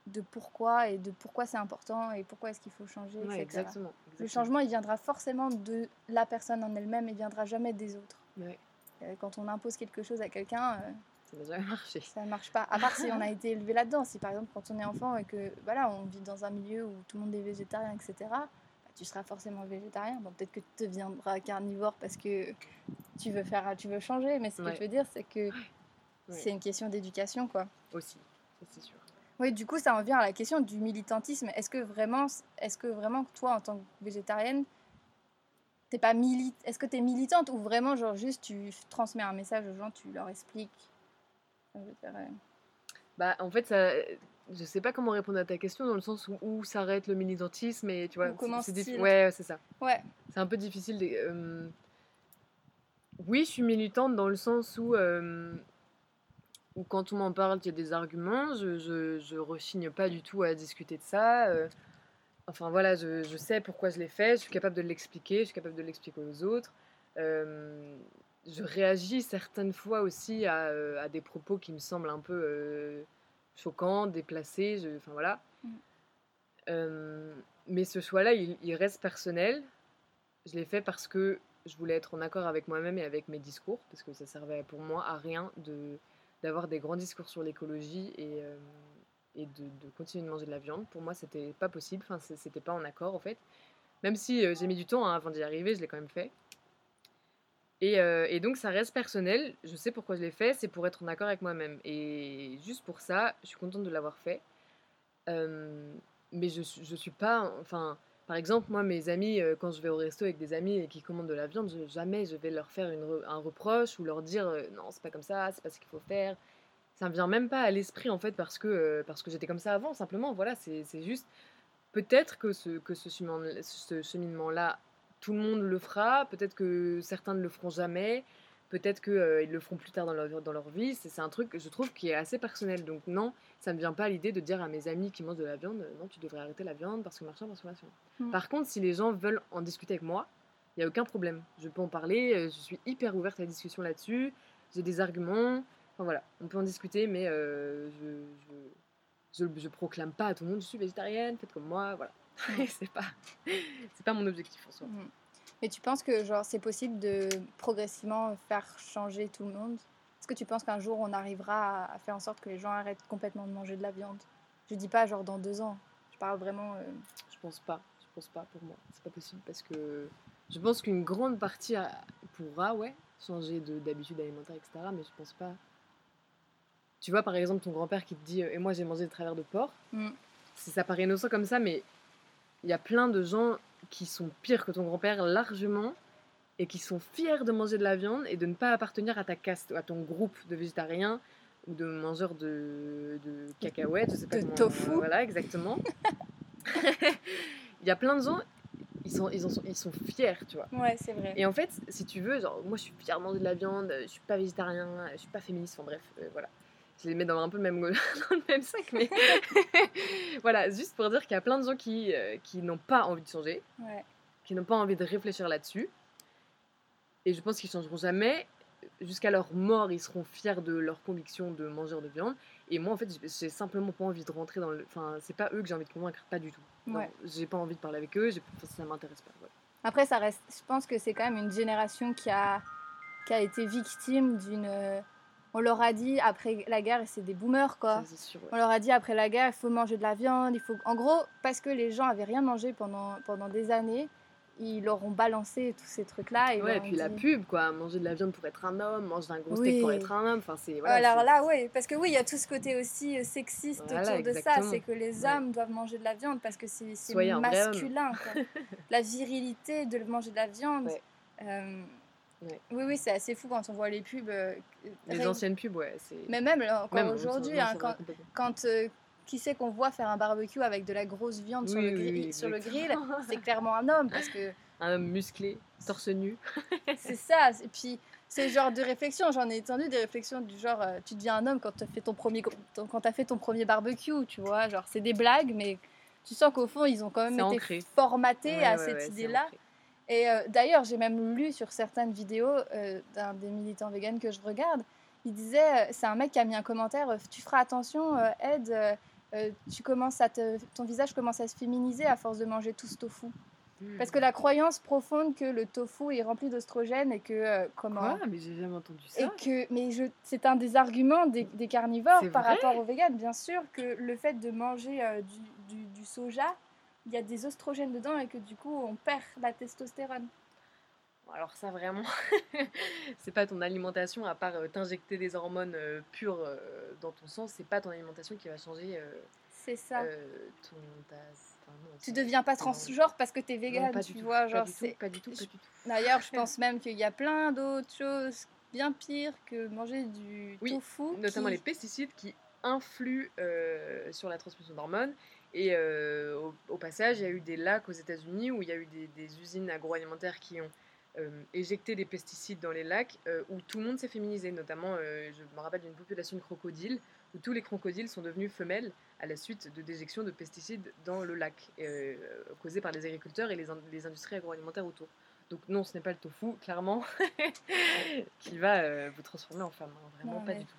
de pourquoi et de pourquoi c'est important et pourquoi est-ce qu'il faut changer, Exactement, Le changement, il viendra forcément de la personne en elle-même, il viendra jamais des autres. Euh, quand on impose quelque chose à quelqu'un, euh, ça ne jamais marché. Ça ne marche pas. À part si on a été élevé là-dedans. Si par exemple, quand on est enfant et que voilà, on vit dans un milieu où tout le monde est végétarien, etc., bah, tu seras forcément végétarien. Bon, peut-être que tu deviendras carnivore parce que tu veux, faire, tu veux changer, mais ce que je veux dire, c'est que c'est une question d'éducation, quoi. Aussi, c'est sûr. Oui, du coup, ça en vient à la question du militantisme. Est-ce que vraiment, est-ce que vraiment toi, en tant que végétarienne, t'es pas mili est-ce que tu es militante ou vraiment genre juste tu transmets un message aux gens, tu leur expliques? Bah, en fait, ça, je sais pas comment répondre à ta question dans le sens où, où s'arrête le militantisme et tu vois. c'est Ouais, c'est ça. Ouais. C'est un peu difficile. De, euh, Oui, je suis militante dans le sens où euh, ou quand on m'en parle, il y a des arguments, je, je, je, rechigne pas du tout à discuter de ça. Euh, enfin voilà, je, je, sais pourquoi je l'ai fait, je suis capable de l'expliquer, je suis capable de l'expliquer aux autres. Euh, je réagis certaines fois aussi à, euh, à, des propos qui me semblent un peu choquants, déplacés, enfin voilà. Mm. mais ce choix-là, il, il, reste personnel. Je l'ai fait parce que je voulais être en accord avec moi-même et avec mes discours, parce que ça servait pour moi à rien de d'avoir des grands discours sur l'écologie et, euh, et de, continuer de manger de la viande. Pour moi, c'était pas possible, enfin, c'était pas en accord en fait. Même si euh, j'ai mis du temps hein, avant d'y arriver, je l'ai quand même fait. Et, euh, et, donc ça reste personnel, je sais pourquoi je l'ai fait, c'est pour être en accord avec moi-même. Et juste pour ça, je suis contente de l'avoir fait. mais je, je suis pas, enfin, par exemple, moi, mes amis, euh, quand je vais au resto avec des amis et qui commandent de la viande, jamais je vais leur faire un reproche ou leur dire euh, non, c'est pas comme ça, c'est pas ce qu'il faut faire. Ça me vient même pas à l'esprit en fait parce que, euh, parce que j'étais comme ça avant, simplement. Voilà, c'est juste. Peut-être que ce, que ce cheminement-là, tout le monde le fera, peut-être que certains ne le feront jamais, peut-être qu'ils euh, le feront plus tard dans leur, dans leur vie. C'est un truc, je trouve, qui est assez personnel. Donc non, ça ne me vient pas à l'idée de dire à mes amis qui mangent de la viande, non, tu devrais arrêter la viande parce que machin, parce que machin. Mm. Par contre, si les gens veulent en discuter avec moi, il n'y a aucun problème. Je peux en parler, euh, je suis hyper ouverte à la discussion là-dessus, j'ai des arguments. Enfin voilà, on peut en discuter, mais euh, je, je, je, proclame pas à tout le monde, je suis végétarienne, faites comme moi, voilà. Mm. c'est pas, pas mon objectif en soi. Mm. Mais tu penses que genre c'est possible de progressivement faire changer tout le monde? Est-ce que tu penses qu'un jour on arrivera à, faire en sorte que les gens arrêtent complètement de manger de la viande? Je dis pas genre dans deux ans. Je parle vraiment. Euh, je pense pas. Je pense pas pour moi. C'est pas possible parce que je pense qu'une grande partie pourra ouais changer d'habitude alimentaire etc. Mais je pense pas. Tu vois par exemple ton grand-père qui te dit euh, et moi j'ai mangé de travers de porc. Mm. Ça paraît innocent comme ça mais il y a plein de gens qui sont pires que ton grand-père largement et qui sont fiers de manger de la viande et de ne pas appartenir à ta caste, à ton groupe de végétariens ou de mangeurs de, de cacahuètes, je sais pas de tofu. voilà, exactement. Il y a plein de gens, ils sont, ils, sont, ils sont fiers, tu vois. Ouais, c'est vrai. Et en fait, si tu veux, genre, moi je suis fière de manger de la viande, je suis pas végétarien, je suis pas féministe, enfin bref, euh, voilà je les mets dans un peu le même, dans le même sac, mais voilà, juste pour dire qu'il y a plein de gens qui, euh, qui n'ont pas envie de changer, qui n'ont pas envie de réfléchir là-dessus. Et je pense qu'ils changeront jamais. Jusqu'à leur mort, ils seront fiers de leur conviction de mangeur de viande. Et moi, en fait, j'ai simplement pas envie de rentrer dans le. Enfin, c'est pas eux que j'ai envie de convaincre, pas du tout. Ouais. J'ai pas envie de parler avec eux, ça m'intéresse pas. Après, ça reste. Je pense que c'est quand même une génération qui a, qui a été victime d'une on leur a dit après la guerre, et c'est des boomers quoi. Ça, c'est sûr, ouais. On leur a dit après la guerre, il faut manger de la viande, il faut. En gros, parce que les gens avaient rien mangé pendant, pendant des années, ils leur ont balancé tous ces trucs-là. Et Ouais, et puis la pub, quoi. Manger de la viande pour être un homme, manger un gros steak pour Oui. être un homme. Enfin, c'est. Voilà, Alors là, oui, parce que oui, il y a tout ce côté aussi euh, sexiste Voilà, autour de ça, c'est que les Ouais. hommes doivent manger de la viande parce que c'est masculin. quoi. la virilité de manger de la viande. Ouais. euh, Ouais. Oui, oui, c'est assez fou quand on voit les pubs. euh, Les ré- anciennes pubs, ouais. Mais même là, encore aujourd'hui, hein, quand, euh, qui c'est qu'on voit faire un barbecue avec de la grosse viande sur, le, grill, oui, c'est clairement un homme parce que Un homme musclé, torse nu. c'est ça. Et puis, c'est le genre de réflexion. J'en ai entendu des réflexions du genre euh, tu deviens un homme quand tu as fait ton premier, ton- quand as fait ton premier barbecue, tu vois. Genre, c'est des blagues, mais tu sens qu'au fond, ils ont quand même été ancré. formatés Ouais, à ouais, cette ouais, idée-là. Et euh, d'ailleurs, j'ai même lu sur certaines vidéos euh, d'un des militants véganes que je regarde, il disait, euh, c'est un mec qui a mis un commentaire, tu feras attention, Ed, tu commences à te, ton visage commence à se féminiser à force de manger tout ce tofu. Parce que la croyance profonde que le tofu est rempli d'ostrogènes et que comment Quoi? Mais j'ai jamais entendu ça. et que mais je c'est un des arguments des, des carnivores par rapport aux véganes, bien sûr que le fait de manger du, du- du soja, il y a des oestrogènes dedans et que du coup on perd la testostérone. Alors ça vraiment, c'est pas ton alimentation à part euh, t'injecter des hormones euh, pures euh, dans ton sang, c'est pas ton alimentation qui va changer euh, C'est ça. ton ta- non, tu deviens pas transgenre parce que t'es végane, tu tout, vois, pas genre c'est pas du tout. D'ailleurs, je pense même qu'il y a plein d'autres choses bien pires que manger du Oui, tofu. Notamment qui- les pesticides qui influent sur la transmission d'hormones. Et euh, au, au passage, il y a eu des lacs aux États-Unis où il y a eu des, des usines agroalimentaires qui ont euh, éjecté des pesticides dans les lacs euh, où tout le monde s'est féminisé. Notamment, je me rappelle d'une population de crocodiles où tous les crocodiles sont devenus femelles à la suite de déjection de pesticides dans le lac, causés par les agriculteurs et les, in- les industries agroalimentaires autour. Donc non, ce n'est pas le tofu, clairement, qui va vous transformer en femme. hein. Vraiment pas du tout.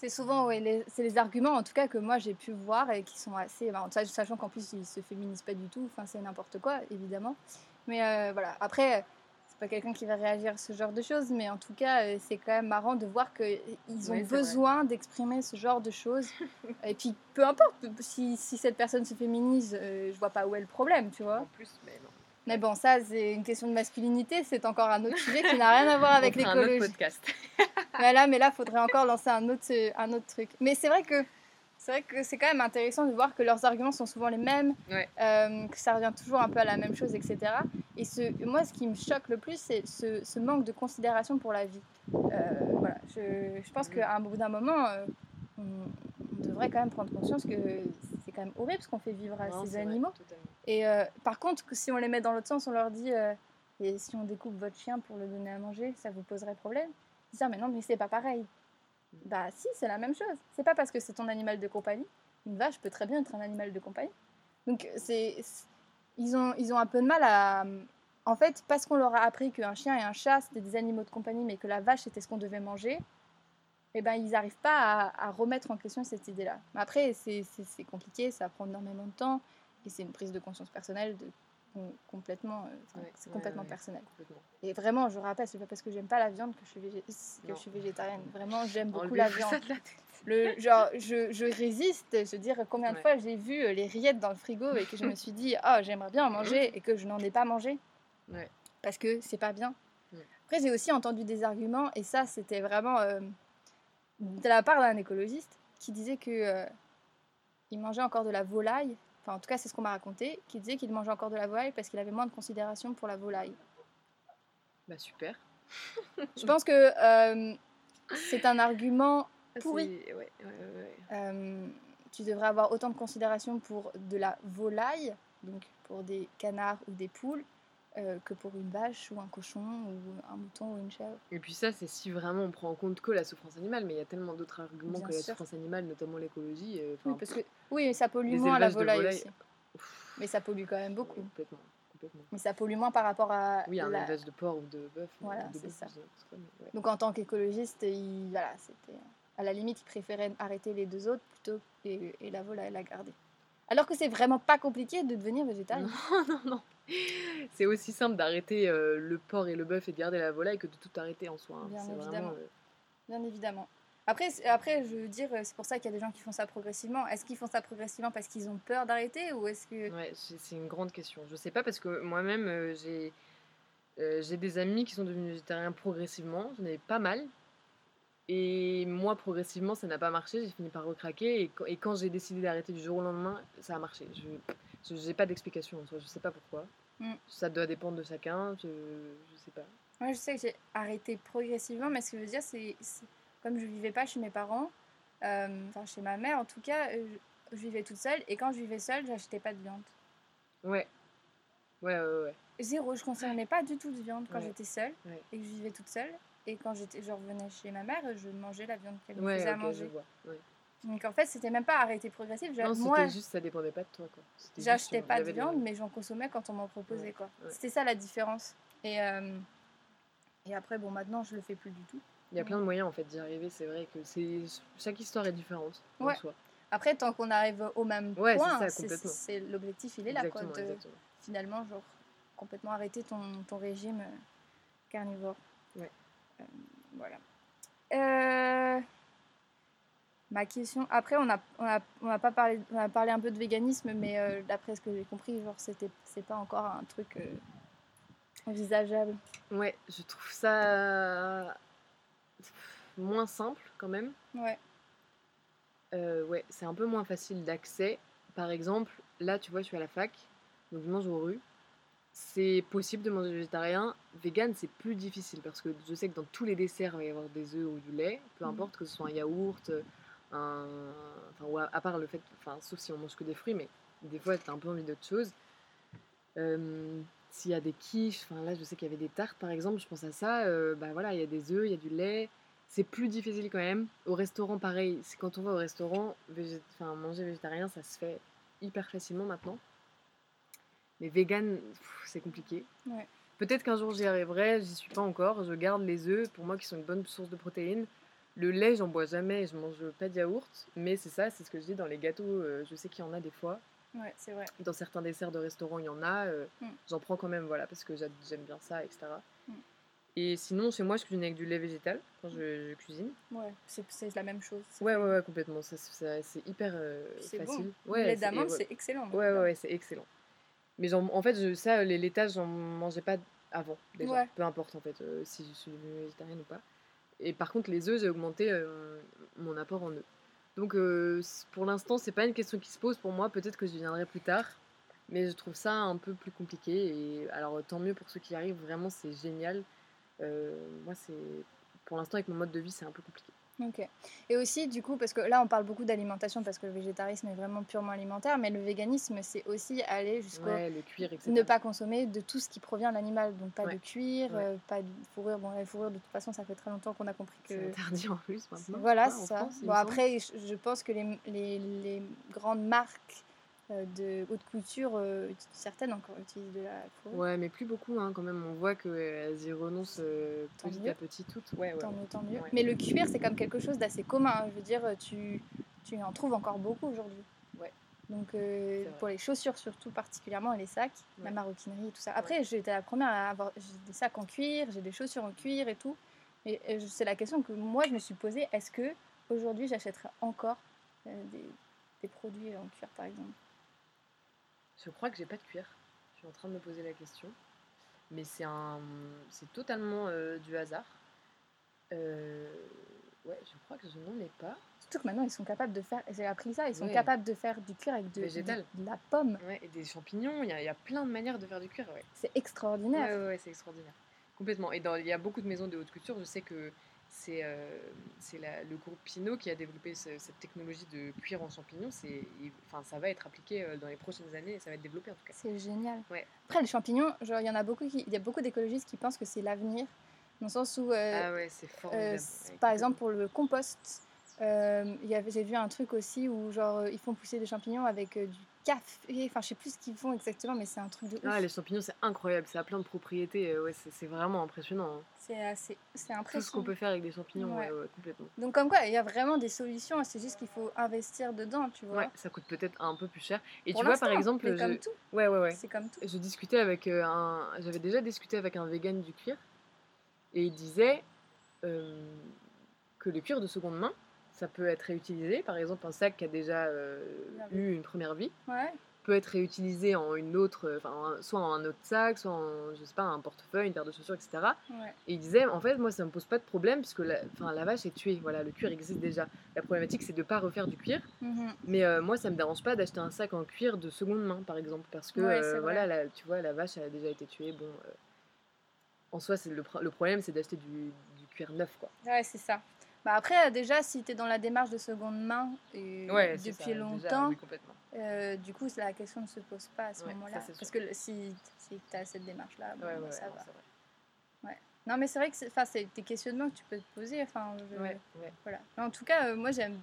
C'est souvent ouais, les, c'est les arguments en tout cas que moi j'ai pu voir et qui sont assez. sach- sachant qu'en plus ils se féminisent pas du tout, enfin c'est n'importe quoi évidemment. Mais euh, voilà, après c'est pas quelqu'un qui va réagir à ce genre de choses, mais en tout cas euh, c'est quand même marrant de voir qu'ils ont vrai. besoin d'exprimer ce genre de choses. et puis peu importe si, si cette personne se féminise, euh, je vois pas où est le problème, tu vois. En plus, mais non. Mais bon, ça c'est une question de masculinité, c'est encore un autre sujet qui n'a rien à voir avec fera un autre l'écologie. podcast. Mais là, mais là, faudrait encore lancer un autre, euh, un autre truc. Mais c'est vrai que c'est vrai que c'est quand même intéressant de voir que leurs arguments sont souvent les mêmes, Ouais. euh, que ça revient toujours un peu à la même chose, etc. Et ce, moi, ce qui me choque le plus, c'est ce, ce manque de considération pour la vie. Euh, voilà, je, je pense qu'à un bout d'un moment, euh, on, on devrait quand même prendre conscience que c'est quand même horrible ce qu'on fait vivre à Non, ces vrai, animaux. Et euh, par contre, si on les met dans l'autre sens, on leur dit euh, et si on découpe votre chien pour le donner à manger, ça vous poserait problème? Ils disent ah, mais non, mais c'est pas pareil. Bah si, c'est la même chose. C'est pas parce que c'est ton animal de compagnie. Une vache peut très bien être un animal de compagnie. Donc ils ont un peu de mal à en fait parce qu'on leur a appris qu'un chien et un chat c'était des animaux de compagnie, mais que la vache c'était ce qu'on devait manger. Eh ben, ils n'arrivent pas à, à remettre en question cette idée-là. Mais après, c'est compliqué, ça prend énormément de temps. Et c'est une prise de conscience personnelle de, complètement, euh, Ouais, c'est complètement ouais, personnel. complètement. Et vraiment, je rappelle, c'est pas parce que j'aime pas la viande que je suis, végé- que je suis végétarienne. Vraiment, j'aime beaucoup la viande. la. Le, genre, je, je résiste. Je veux dire, combien de fois j'ai vu euh, les rillettes dans le frigo et que je me suis dit, oh, j'aimerais bien en manger et que je n'en ai pas mangé parce que c'est pas bien. Après, j'ai aussi entendu des arguments, et ça, c'était vraiment euh, de la part d'un écologiste qui disait que euh, il mangeait encore de la volaille. Enfin, en tout cas, c'est ce qu'on m'a raconté. Qui disait qu'il mangeait encore de la volaille parce qu'il avait moins de considération pour la volaille. Bah super. Je pense que euh, c'est un argument Ah, Pourri. c'est- Ouais, ouais, ouais, ouais. Euh, tu devrais avoir autant de considération pour de la volaille, donc pour des canards ou des poules, euh, que pour une vache ou un cochon ou un mouton ou une chèvre. Et puis ça, c'est si vraiment on prend en compte que la souffrance animale, mais il y a tellement d'autres arguments Bien que la souffrance animale, notamment l'écologie. euh, Oui, parce que oui, mais ça pollue moins la volaille, aussi. Mais ça pollue quand même beaucoup. Complètement, complètement. Mais ça pollue moins par rapport à. Oui, un la- élevage de porc ou de bœuf. Voilà, c'est ça. ouais. Donc en tant qu'écologiste, il... voilà, c'était à la limite, il préférait arrêter les deux autres plutôt et, et la volaille la garder. Alors que c'est vraiment pas compliqué de devenir végétarien. Non, non, non. C'est aussi simple d'arrêter euh, le porc et le bœuf et de garder la volaille que de tout arrêter en soi. hein. Bien évidemment. vraiment, euh, Bien évidemment. Après, après, je veux dire, c'est pour ça qu'il y a des gens qui font ça progressivement. Est-ce qu'ils font ça progressivement parce qu'ils ont peur d'arrêter ou est-ce que... Ouais, c'est une grande question. Je sais pas parce que moi-même, euh, j'ai euh, j'ai des amis qui sont devenus végétariens progressivement. J'en ai pas mal. Et moi, progressivement, ça n'a pas marché. J'ai fini par recraquer. Et, quand- j'ai décidé d'arrêter du jour au lendemain, ça a marché. Je n'ai pas d'explication en soi. Je sais pas pourquoi. Mm. Ça doit dépendre de chacun. Je, je sais pas. Moi, je sais que j'ai arrêté progressivement, mais ce que je veux dire, c'est comme je vivais pas chez mes parents, euh, enfin chez ma mère en tout cas, euh, je, je vivais toute seule et quand je vivais seule, j'achetais pas de viande. Ouais. Ouais, ouais, ouais. Zéro, je consommais pas du tout de viande quand Ouais. j'étais seule Ouais. et que je vivais toute seule. Et quand je revenais chez ma mère, je mangeais la viande qu'elle me Ouais, faisait à ok, je manger. vois. Donc en fait, c'était même pas arrêté progressif. Non, Moi, juste, ça dépendait pas de toi. j'achetais on- pas de viande, mais j'en consommais quand on m'en proposait. Ouais, quoi. ouais. C'était ça la différence. Et, euh, et après, bon, maintenant, je le fais plus du tout. Il y a plein de moyens en fait d'y arriver. C'est vrai que c'est chaque histoire est différente en Ouais. soi. Après, tant qu'on arrive au même Ouais, point, c'est, l'objectif, il est là, quoi, de finalement, genre, complètement arrêter ton, ton régime euh, carnivore. Ouais. Euh, voilà. Euh, ma question. Après, on a, on a, on a pas parlé, on a parlé un peu de véganisme, mais euh, d'après ce que j'ai compris, genre, c'était, c'est pas encore un truc euh, envisageable. Ouais, je trouve ça moins simple quand même. Ouais. Euh, ouais, c'est un peu moins facile d'accès. Par exemple, là, tu vois, je suis à la fac, donc je mange aux rues. C'est possible de manger végétarien. Vegan, c'est plus difficile parce que je sais que dans tous les desserts, il va y avoir des œufs ou du lait, peu Mhm. importe que ce soit un yaourt, un... enfin, ou à, à part le fait, enfin, sauf si on mange que des fruits, mais des fois, t'as un peu envie d'autre chose. Euh, S'il y a des quiches, enfin là, je sais qu'il y avait des tartes, par exemple, je pense à ça. euh, bah voilà, il y a des œufs, il y a du lait. C'est plus difficile quand même. Au restaurant, pareil. C'est quand on va au restaurant, enfin, manger végétarien, ça se fait hyper facilement maintenant. Mais vegan, c'est compliqué. Ouais. Peut-être qu'un jour j'y arriverai, j'y suis pas encore. Je garde les œufs, pour moi, qui sont une bonne source de protéines. Le lait, j'en bois jamais, je mange pas de yaourt. Mais c'est ça, c'est ce que je dis dans les gâteaux. euh, je sais qu'il y en a des fois. Ouais, c'est vrai. Dans certains desserts de restaurant, il y en a. euh, Mm. J'en prends quand même, voilà, parce que j'a- j'aime bien ça, etc. Mm. Et sinon, chez moi, je cuisine avec du lait végétal quand je, je cuisine. Ouais, c'est, la même chose. Ouais, ouais, ouais, complètement. C'est hyper euh, facile. bon. Ouais, le lait c'est- d'amande, c'est excellent. Ouais, ouais, ouais, c'est excellent. Mais en fait, je, ça, les laitages, j'en mangeais pas avant, déjà. Ouais. Peu importe, en fait, euh, si je suis végétarienne ou pas. Et par contre, les œufs, j'ai augmenté euh, mon apport en œufs. Donc, euh, pour l'instant, c'est pas une question qui se pose pour moi. Peut-être que je viendrai plus tard. Mais je trouve ça un peu plus compliqué. Et alors, tant mieux pour ceux qui arrivent. Vraiment, c'est génial. Euh, moi, c'est. Pour l'instant, avec mon mode de vie, c'est un peu compliqué. Ok. Et aussi, du coup, parce que là, on parle beaucoup d'alimentation parce que le végétarisme est vraiment purement alimentaire, mais le véganisme, c'est aussi aller jusqu'au Ouais, ne pas consommer de tout ce qui provient de l'animal. Donc, pas Ouais. de cuir, Ouais. euh, pas de fourrure. Bon, la fourrure, de toute façon, ça fait très longtemps qu'on a compris que. C'est interdit en plus maintenant. Voilà, c'est ça. France, Bon, après, je, pense que les, les, les grandes marques de haute couture, euh, certaines encore utilisent de la fourrure. Ouais, mais plus beaucoup hein, quand même. On voit qu'elles y renoncent euh, petit mieux. à petit toutes. Ouais, ouais. Tant mieux, tant mieux. Ouais. Mais le cuir, c'est comme quelque chose d'assez commun. hein. Je veux dire, tu, tu en trouves encore beaucoup aujourd'hui. Ouais. Donc, euh, pour les chaussures, surtout particulièrement, et les sacs, la maroquinerie et tout ça. Après, j'étais la première à avoir des sacs en cuir, j'ai des chaussures en cuir et tout. Et euh, c'est la question que moi, je me suis posée est-ce que aujourd'hui j'achèterais encore euh, des, des produits en cuir, par exemple? Je crois que j'ai pas de cuir. Je suis en train de me poser la question. Mais c'est un, c'est totalement euh, du hasard. Euh, Ouais, je crois que je n'en ai pas. Surtout que maintenant, ils sont capables de faire, j'ai appris ça, ils sont Ouais. capables de faire du cuir avec de, Végétal. de- de la pomme. Ouais, et des champignons. Il y, a- il y a plein de manières de faire du cuir. Ouais. C'est Ouais, extraordinaire. ouais, ouais, c'est extraordinaire. Complètement. Et dans, il y a beaucoup de maisons de haute couture. Je sais que c'est euh, le groupe Pinot qui a développé ce- cette technologie de cuir en champignons. Enfin, ça va être appliqué euh, dans les prochaines années et ça va être développé en tout cas. C'est génial. Ouais. Après, les champignons, il y en a beaucoup qui, il y a beaucoup d'écologistes qui pensent que c'est l'avenir, dans le sens où, euh, ah ouais, euh, par exemple, pour le compost, euh, j'ai vu un truc aussi où, genre, ils font pousser des champignons avec du café. Enfin, je sais plus ce qu'ils font exactement, mais c'est un truc de ouf. Ah, les champignons, c'est incroyable, ça a plein de propriétés, euh, ouais, c'est vraiment impressionnant. hein. C'est assez, c'est Tout ce qu'on impressionnant. peut faire avec des champignons, ouais. Ouais. ouais, complètement. Donc, comme quoi, il y a vraiment des solutions. C'est juste qu'il faut investir dedans, tu vois. Ouais, ça coûte peut-être un peu plus cher. Et Pour tu vois, par exemple, mais je... comme tout, ouais, ouais, ouais. c'est comme tout. Je discutais avec euh, un. J'avais déjà discuté avec un vegan du cuir, et il disait. euh, que le cuir de seconde main, ça peut être réutilisé. Par exemple, un sac qui a déjà euh, eu une première vie Ouais. peut être réutilisé en une autre, enfin, en- soit en un autre sac, soit en, je sais pas, un portefeuille, une paire de chaussures, etc. Ouais. Et il disait, en fait, moi, ça me pose pas de problème puisque la, la vache est tuée. Voilà, le cuir existe déjà. La problématique, c'est de pas refaire du cuir. Mhm. Mais euh, moi, ça me dérange pas d'acheter un sac en cuir de seconde main, par exemple, parce que Ouais, euh, voilà, la- tu vois, la vache elle a déjà été tuée. Bon, euh, en soi, c'est le problème, c'est d'acheter du, du cuir neuf, quoi. Ouais, c'est ça. Bah après, déjà, si tu es dans la démarche de seconde main et c'est ça, depuis déjà, longtemps, oui, euh, du coup, la question ne se pose pas à ce Ouais, moment-là. Parce que si, si tu as cette démarche-là, bon, Ouais, bah, ça va. Non, mais c'est vrai que c'est des questionnements que tu peux te poser. Enfin, je- voilà. Mais en tout cas, euh, moi, j'aime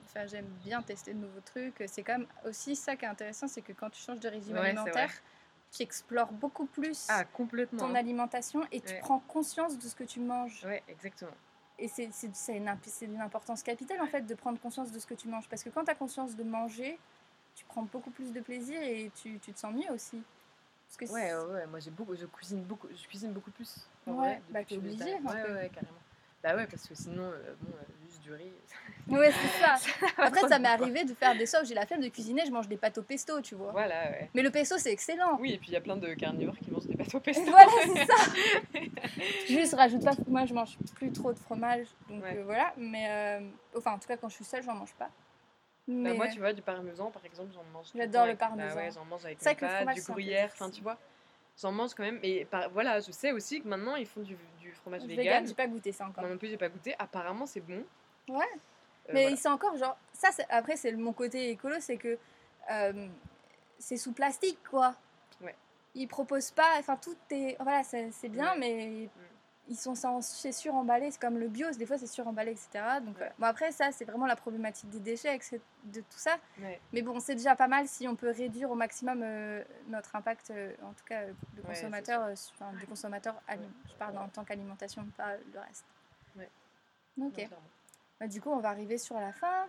bien tester de nouveaux trucs. C'est quand même aussi ça qui est intéressant, c'est que quand tu changes de régime alimentaire, tu explores beaucoup plus Ah, complètement. ton hein. alimentation et tu prends conscience de ce que tu manges. Ouais, exactement. Et c'est d'une importance capitale en fait de prendre conscience de ce que tu manges. Parce que quand tu as conscience de manger, tu prends beaucoup plus de plaisir et tu, tu te sens mieux aussi. Parce que Ouais, ouais, ouais, moi j'ai beaucoup, je cuisine beaucoup, je cuisine beaucoup plus. en Ouais, vrai, bah, t'es obligée, un Ouais, ouais, carrément. Bah ouais, parce que sinon, euh, bon, euh, du riz. Ouais, c'est ça. Après, ça m'est arrivé de faire des sauces. J'ai la flemme de cuisiner, je mange des pâtes au pesto, tu vois. Voilà, ouais. Mais le pesto, c'est excellent. Oui, et puis il y a plein de carnivores qui mangent des pâtes au pesto. Voilà, c'est ça. Juste rajoute pas. Moi, je mange plus trop de fromage, donc Ouais. euh, voilà. Mais euh, enfin, en tout cas, quand je suis seule, j'en mange pas. Bah, moi, tu vois, du parmesan, par exemple, j'en mange. J'adore le bah parmesan. ouais, j'en mange avec pâtes, fromage, du gruyère, enfin, tu vois. J'en mange quand même. Et par- voilà, je sais aussi que maintenant, ils font du, du fromage vegan, vegan. j'ai pas goûté ça encore. Moi non plus, j'ai pas goûté. Apparemment, c'est bon. Ouais. Euh, Mais voilà. c'est encore genre ça. Après, c'est mon côté écolo, c'est que euh, c'est sous plastique, quoi. Ouais. Ils proposent pas. Enfin, tout est. Voilà, c'est c'est bien, Ouais. mais ils sont sans- c'est suremballé. C'est comme le bio, des fois c'est suremballé, etc. Donc Ouais. voilà. Bon après, ça, c'est vraiment la problématique des déchets, de tout ça. Mais bon, c'est déjà pas mal si on peut réduire au maximum euh, notre impact, euh, en tout cas euh, de consommateur, euh, enfin, de consommateur Je parle en tant qu'alimentation, pas le reste. Ouais. Ok. Bah, du coup, on va arriver sur la fin.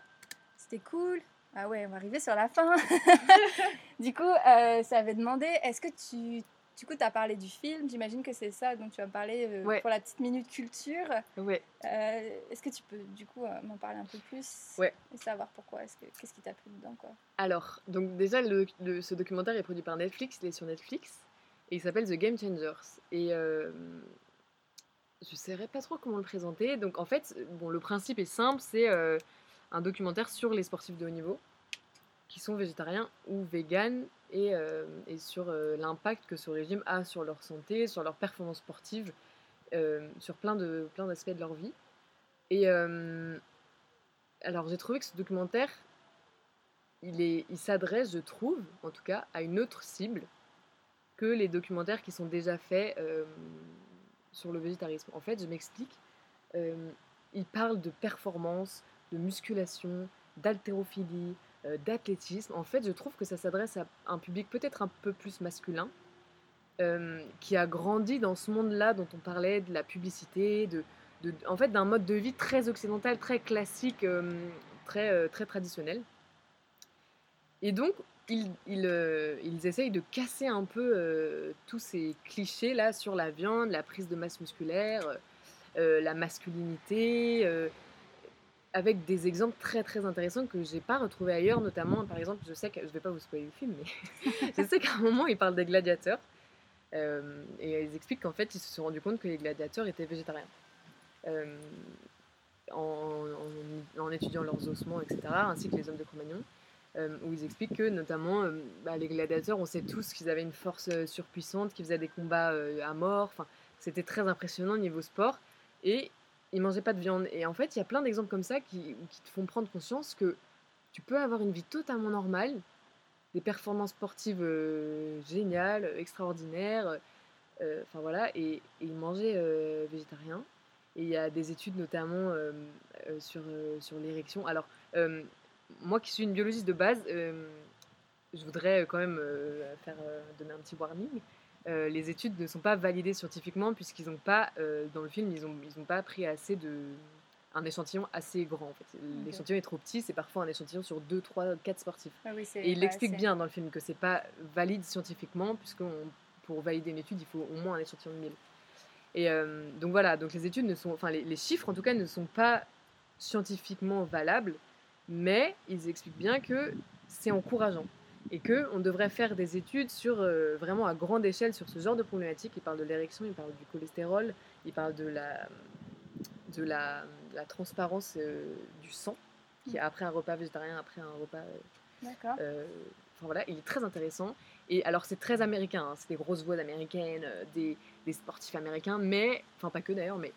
C'était cool. Ah ouais, on va arriver sur la fin. du coup, euh, ça avait demandé, est-ce que tu... Du coup, tu as parlé du film, j'imagine que c'est ça dont tu vas me parler euh, Ouais. pour la petite minute culture. Ouais. Euh, est-ce que tu peux, du coup, m'en parler un peu plus? Ouais. Et savoir pourquoi est-ce que, Qu'est-ce qui t'a plu dedans, quoi? Alors, donc déjà, le, le- ce documentaire est produit par Netflix, il est sur Netflix, et il s'appelle The Game Changers. Et je ne saurais pas trop comment le présenter. Donc en fait, bon, le principe est simple, c'est euh, un documentaire sur les sportifs de haut niveau, qui sont végétariens ou véganes, et, euh, et sur euh, l'impact que ce régime a sur leur santé, sur leur performance sportive, euh, sur plein de plein d'aspects de leur vie. Et euh, alors j'ai trouvé que ce documentaire, il, est, il s'adresse, je trouve, en tout cas, à une autre cible que les documentaires qui sont déjà faits euh, sur le végétarisme. En fait, je m'explique. euh, il parle de performance, de musculation, d'haltérophilie, euh, d'athlétisme. En fait, je trouve que ça s'adresse à un public peut-être un peu plus masculin, euh, qui a grandi dans ce monde-là dont on parlait, de la publicité, de, en fait, d'un mode de vie très occidental, très classique, très, très traditionnel. Et donc, ils, ils, euh, ils essayent de casser un peu euh, tous ces clichés-là sur la viande, la prise de masse musculaire, euh, la masculinité, avec des exemples très très intéressants que j'ai pas retrouvés ailleurs, notamment, par exemple, je sais que, je vais pas vous spoiler le film, mais je sais qu'à un moment, ils parlent des gladiateurs, et ils expliquent qu'en fait, ils se sont rendus compte que les gladiateurs étaient végétariens. En, en- en étudiant leurs ossements, etc., ainsi que les hommes de Cro-Magnon, euh, où ils expliquent que notamment euh, bah, les gladiateurs, on sait tous qu'ils avaient une force euh, surpuissante, qu'ils faisaient des combats à mort, enfin, c'était très impressionnant niveau sport, et ils mangeaient pas de viande. Et en fait, il y a plein d'exemples comme ça qui, te font prendre conscience que tu peux avoir une vie totalement normale, des performances sportives géniales, extraordinaires, enfin voilà, et, et manger euh, végétarien. Et il y a des études notamment sur, sur l'érection. Alors, moi qui suis une biologiste de base, euh, je voudrais quand même euh, faire euh, donner un petit warning. Euh, les études ne sont pas validées scientifiquement puisqu'ils n'ont pas, euh, dans le film, ils n'ont ils ont pas pris assez de un échantillon assez grand. En fait. L'échantillon est trop petit, c'est parfois un échantillon sur 2, 3, 4 sportifs. Ah oui, Et il pas l'explique assez. bien dans le film que c'est pas valide scientifiquement, puisque pour valider une étude, il faut au moins un échantillon de 1000. Et euh, donc voilà, donc les études ne sont, enfin les, les chiffres en tout cas ne sont pas scientifiquement valable, mais ils expliquent bien que c'est encourageant et que on devrait faire des études sur euh, vraiment à grande échelle sur ce genre de problématiques. Ils parlent de l'érection, ils parlent du cholestérol, ils parlent de la de la, la transparence euh, du sang qui est après un repas végétarien, après un repas. euh, D'accord. enfin voilà, il est très intéressant. Et alors c'est très américain, hein, c'est des grosses voix américaines, des, des sportifs américains, mais enfin pas que d'ailleurs, mais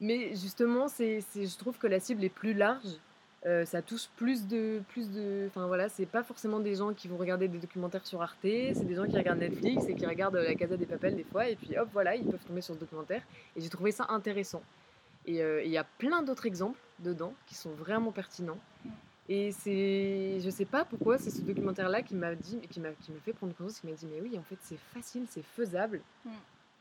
mais justement c'est- je trouve que la cible est plus large. Euh, ça touche plus de plus de enfin voilà c'est pas forcément des gens qui vont regarder des documentaires sur Arte c'est des gens qui regardent Netflix et qui regardent la Casa des Papel des fois et puis hop voilà ils peuvent tomber sur ce documentaire. Et j'ai trouvé ça intéressant. Et euh, il y a plein d'autres exemples dedans qui sont vraiment pertinents. Et c'est je sais pas pourquoi c'est ce documentaire là qui m'a dit qui m'a qui m'a fait prendre conscience qui m'a dit mais oui en fait c'est facile c'est faisable. Mm.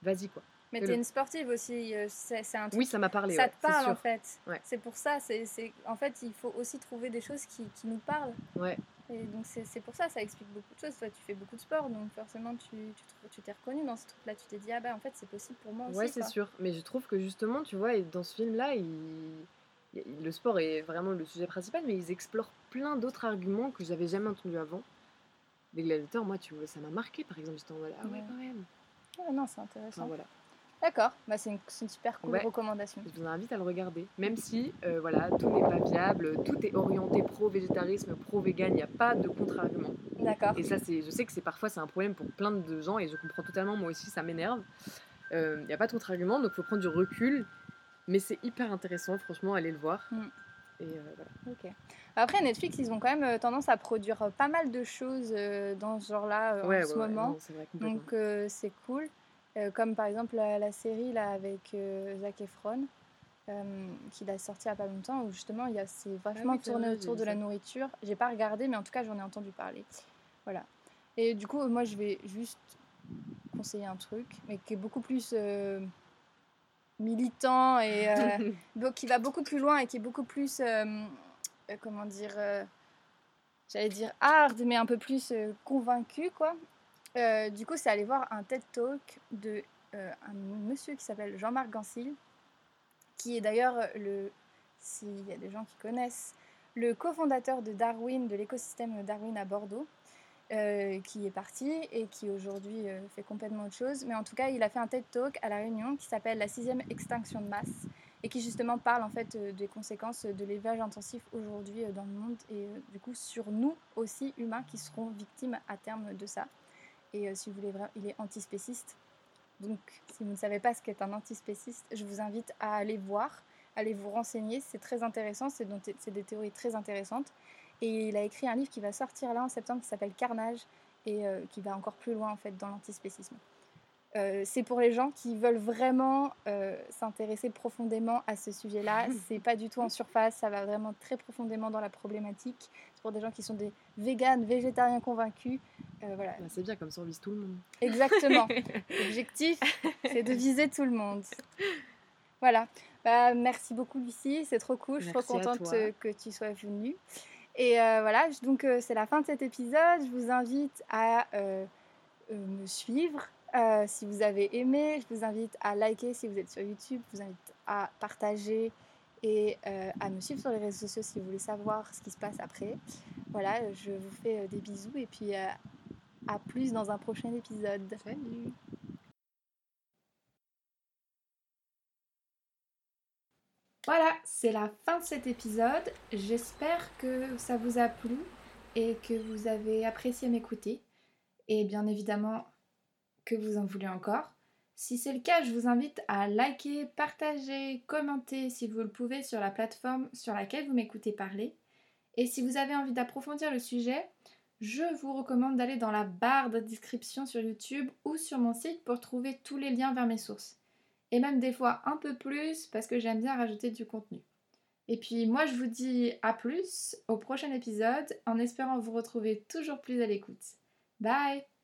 vas-y quoi Mais fais-le. t'es une sportive aussi, euh, c'est un truc oui ça m'a parlé ça ouais, te parle en fait. Ouais. C'est pour ça, c'est en fait il faut aussi trouver des choses qui, qui nous parlent. ouais Et donc c'est pour ça, ça explique beaucoup de choses. Toi tu fais beaucoup de sport, donc forcément tu tu te- tu t'es reconnu dans ce truc-là. Tu t'es dit ah bah en fait c'est possible pour moi aussi. Ouais, c'est sûr. Mais je trouve que justement, tu vois, dans ce film-là, il... il- le sport est vraiment le sujet principal, mais ils explorent plein d'autres arguments que j'avais jamais entendus avant. Les gladiateurs, moi, tu vois, ça m'a marqué, par exemple. J'étais en mode, ah ouais, Ouais. quand même. Ouais, non, c'est intéressant. Enfin, voilà. D'accord, bah, c'est une, super cool Ouais. recommandation. Je vous invite à le regarder. Même si, euh, voilà, tout n'est pas viable, tout est orienté pro-végétarisme, pro-vegan, il n'y a pas de contre-argument. D'accord. Et ça, je sais que c'est parfois c'est un problème pour plein de gens et je comprends totalement, moi aussi, ça m'énerve. Euh, Il n'y a pas de contre-argument, donc il faut prendre du recul. Mais c'est hyper intéressant, franchement, allez le voir. Mm. Et euh, voilà. Ok. Après Netflix, ils ont quand même tendance à produire pas mal de choses dans ce genre-là ouais, en ce ouais, moment. non, c'est vrai. Donc c'est cool. Euh, comme par exemple la, la série là avec euh, Zac Efron, euh, qu'il a sorti il y a pas longtemps, où justement il y a c'est vachement Ah oui, tourné autour de la nourriture. J'ai pas regardé, mais en tout cas j'en ai entendu parler. Voilà. Et du coup, moi je vais juste conseiller un truc, mais qui est beaucoup plus euh, militant et euh, qui va beaucoup plus loin et qui est beaucoup plus, comment dire, j'allais dire hard, mais un peu plus convaincu, quoi. Euh, du coup, c'est aller voir un TED Talk de euh, un monsieur qui s'appelle Jean-Marc Gansil, qui est d'ailleurs le, s'il y a des gens qui connaissent, le cofondateur de Darwin, de l'écosystème Darwin à Bordeaux, euh, qui est parti et qui aujourd'hui euh, fait complètement autre chose. Mais en tout cas, il a fait un TED Talk à La Réunion qui s'appelle La sixième extinction de masse et qui justement parle en fait euh, des conséquences de l'élevage intensif aujourd'hui euh, dans le monde et euh, du coup sur nous aussi humains qui seront victimes à terme de ça. Et euh, si vous voulez vraiment, il est antispéciste. Donc si vous ne savez pas ce qu'est un antispéciste, je vous invite à aller voir, aller vous renseigner, c'est très intéressant, c'est des théories très intéressantes. Et il a écrit un livre qui va sortir là en septembre qui s'appelle Carnage et euh, qui va encore plus loin en fait dans l'antispécisme. Euh, c'est pour les gens qui veulent vraiment euh, s'intéresser profondément à ce sujet-là. C'est pas du tout en surface, ça va vraiment très profondément dans la problématique. Pour des gens qui sont des véganes, végétariens convaincus. Euh, voilà, Bah, c'est bien, comme ça on vise tout le monde. exactement. L'objectif, c'est de viser tout le monde. Voilà. Bah, merci beaucoup, Lucie. C'est trop cool. Je suis trop contente que tu sois venue. Et euh, voilà, donc euh, c'est la fin de cet épisode. Je vous invite à euh, me suivre si vous avez aimé. Je vous invite à liker si vous êtes sur YouTube. Je vous invite à partager et euh, à me suivre sur les réseaux sociaux si vous voulez savoir ce qui se passe après. Voilà, je vous fais euh, des bisous et puis euh, à plus dans un prochain épisode. Salut Voilà, c'est la fin de cet épisode. J'espère que ça vous a plu et que vous avez apprécié m'écouter. Et bien évidemment que vous en voulez encore. Si c'est le cas, je vous invite à liker, partager, commenter si vous le pouvez sur la plateforme sur laquelle vous m'écoutez parler. Et si vous avez envie d'approfondir le sujet, je vous recommande d'aller dans la barre de description sur YouTube ou sur mon site pour trouver tous les liens vers mes sources et même des fois un peu plus parce que j'aime bien rajouter du contenu. Et puis moi je vous dis à plus au prochain épisode en espérant vous retrouver toujours plus à l'écoute. Bye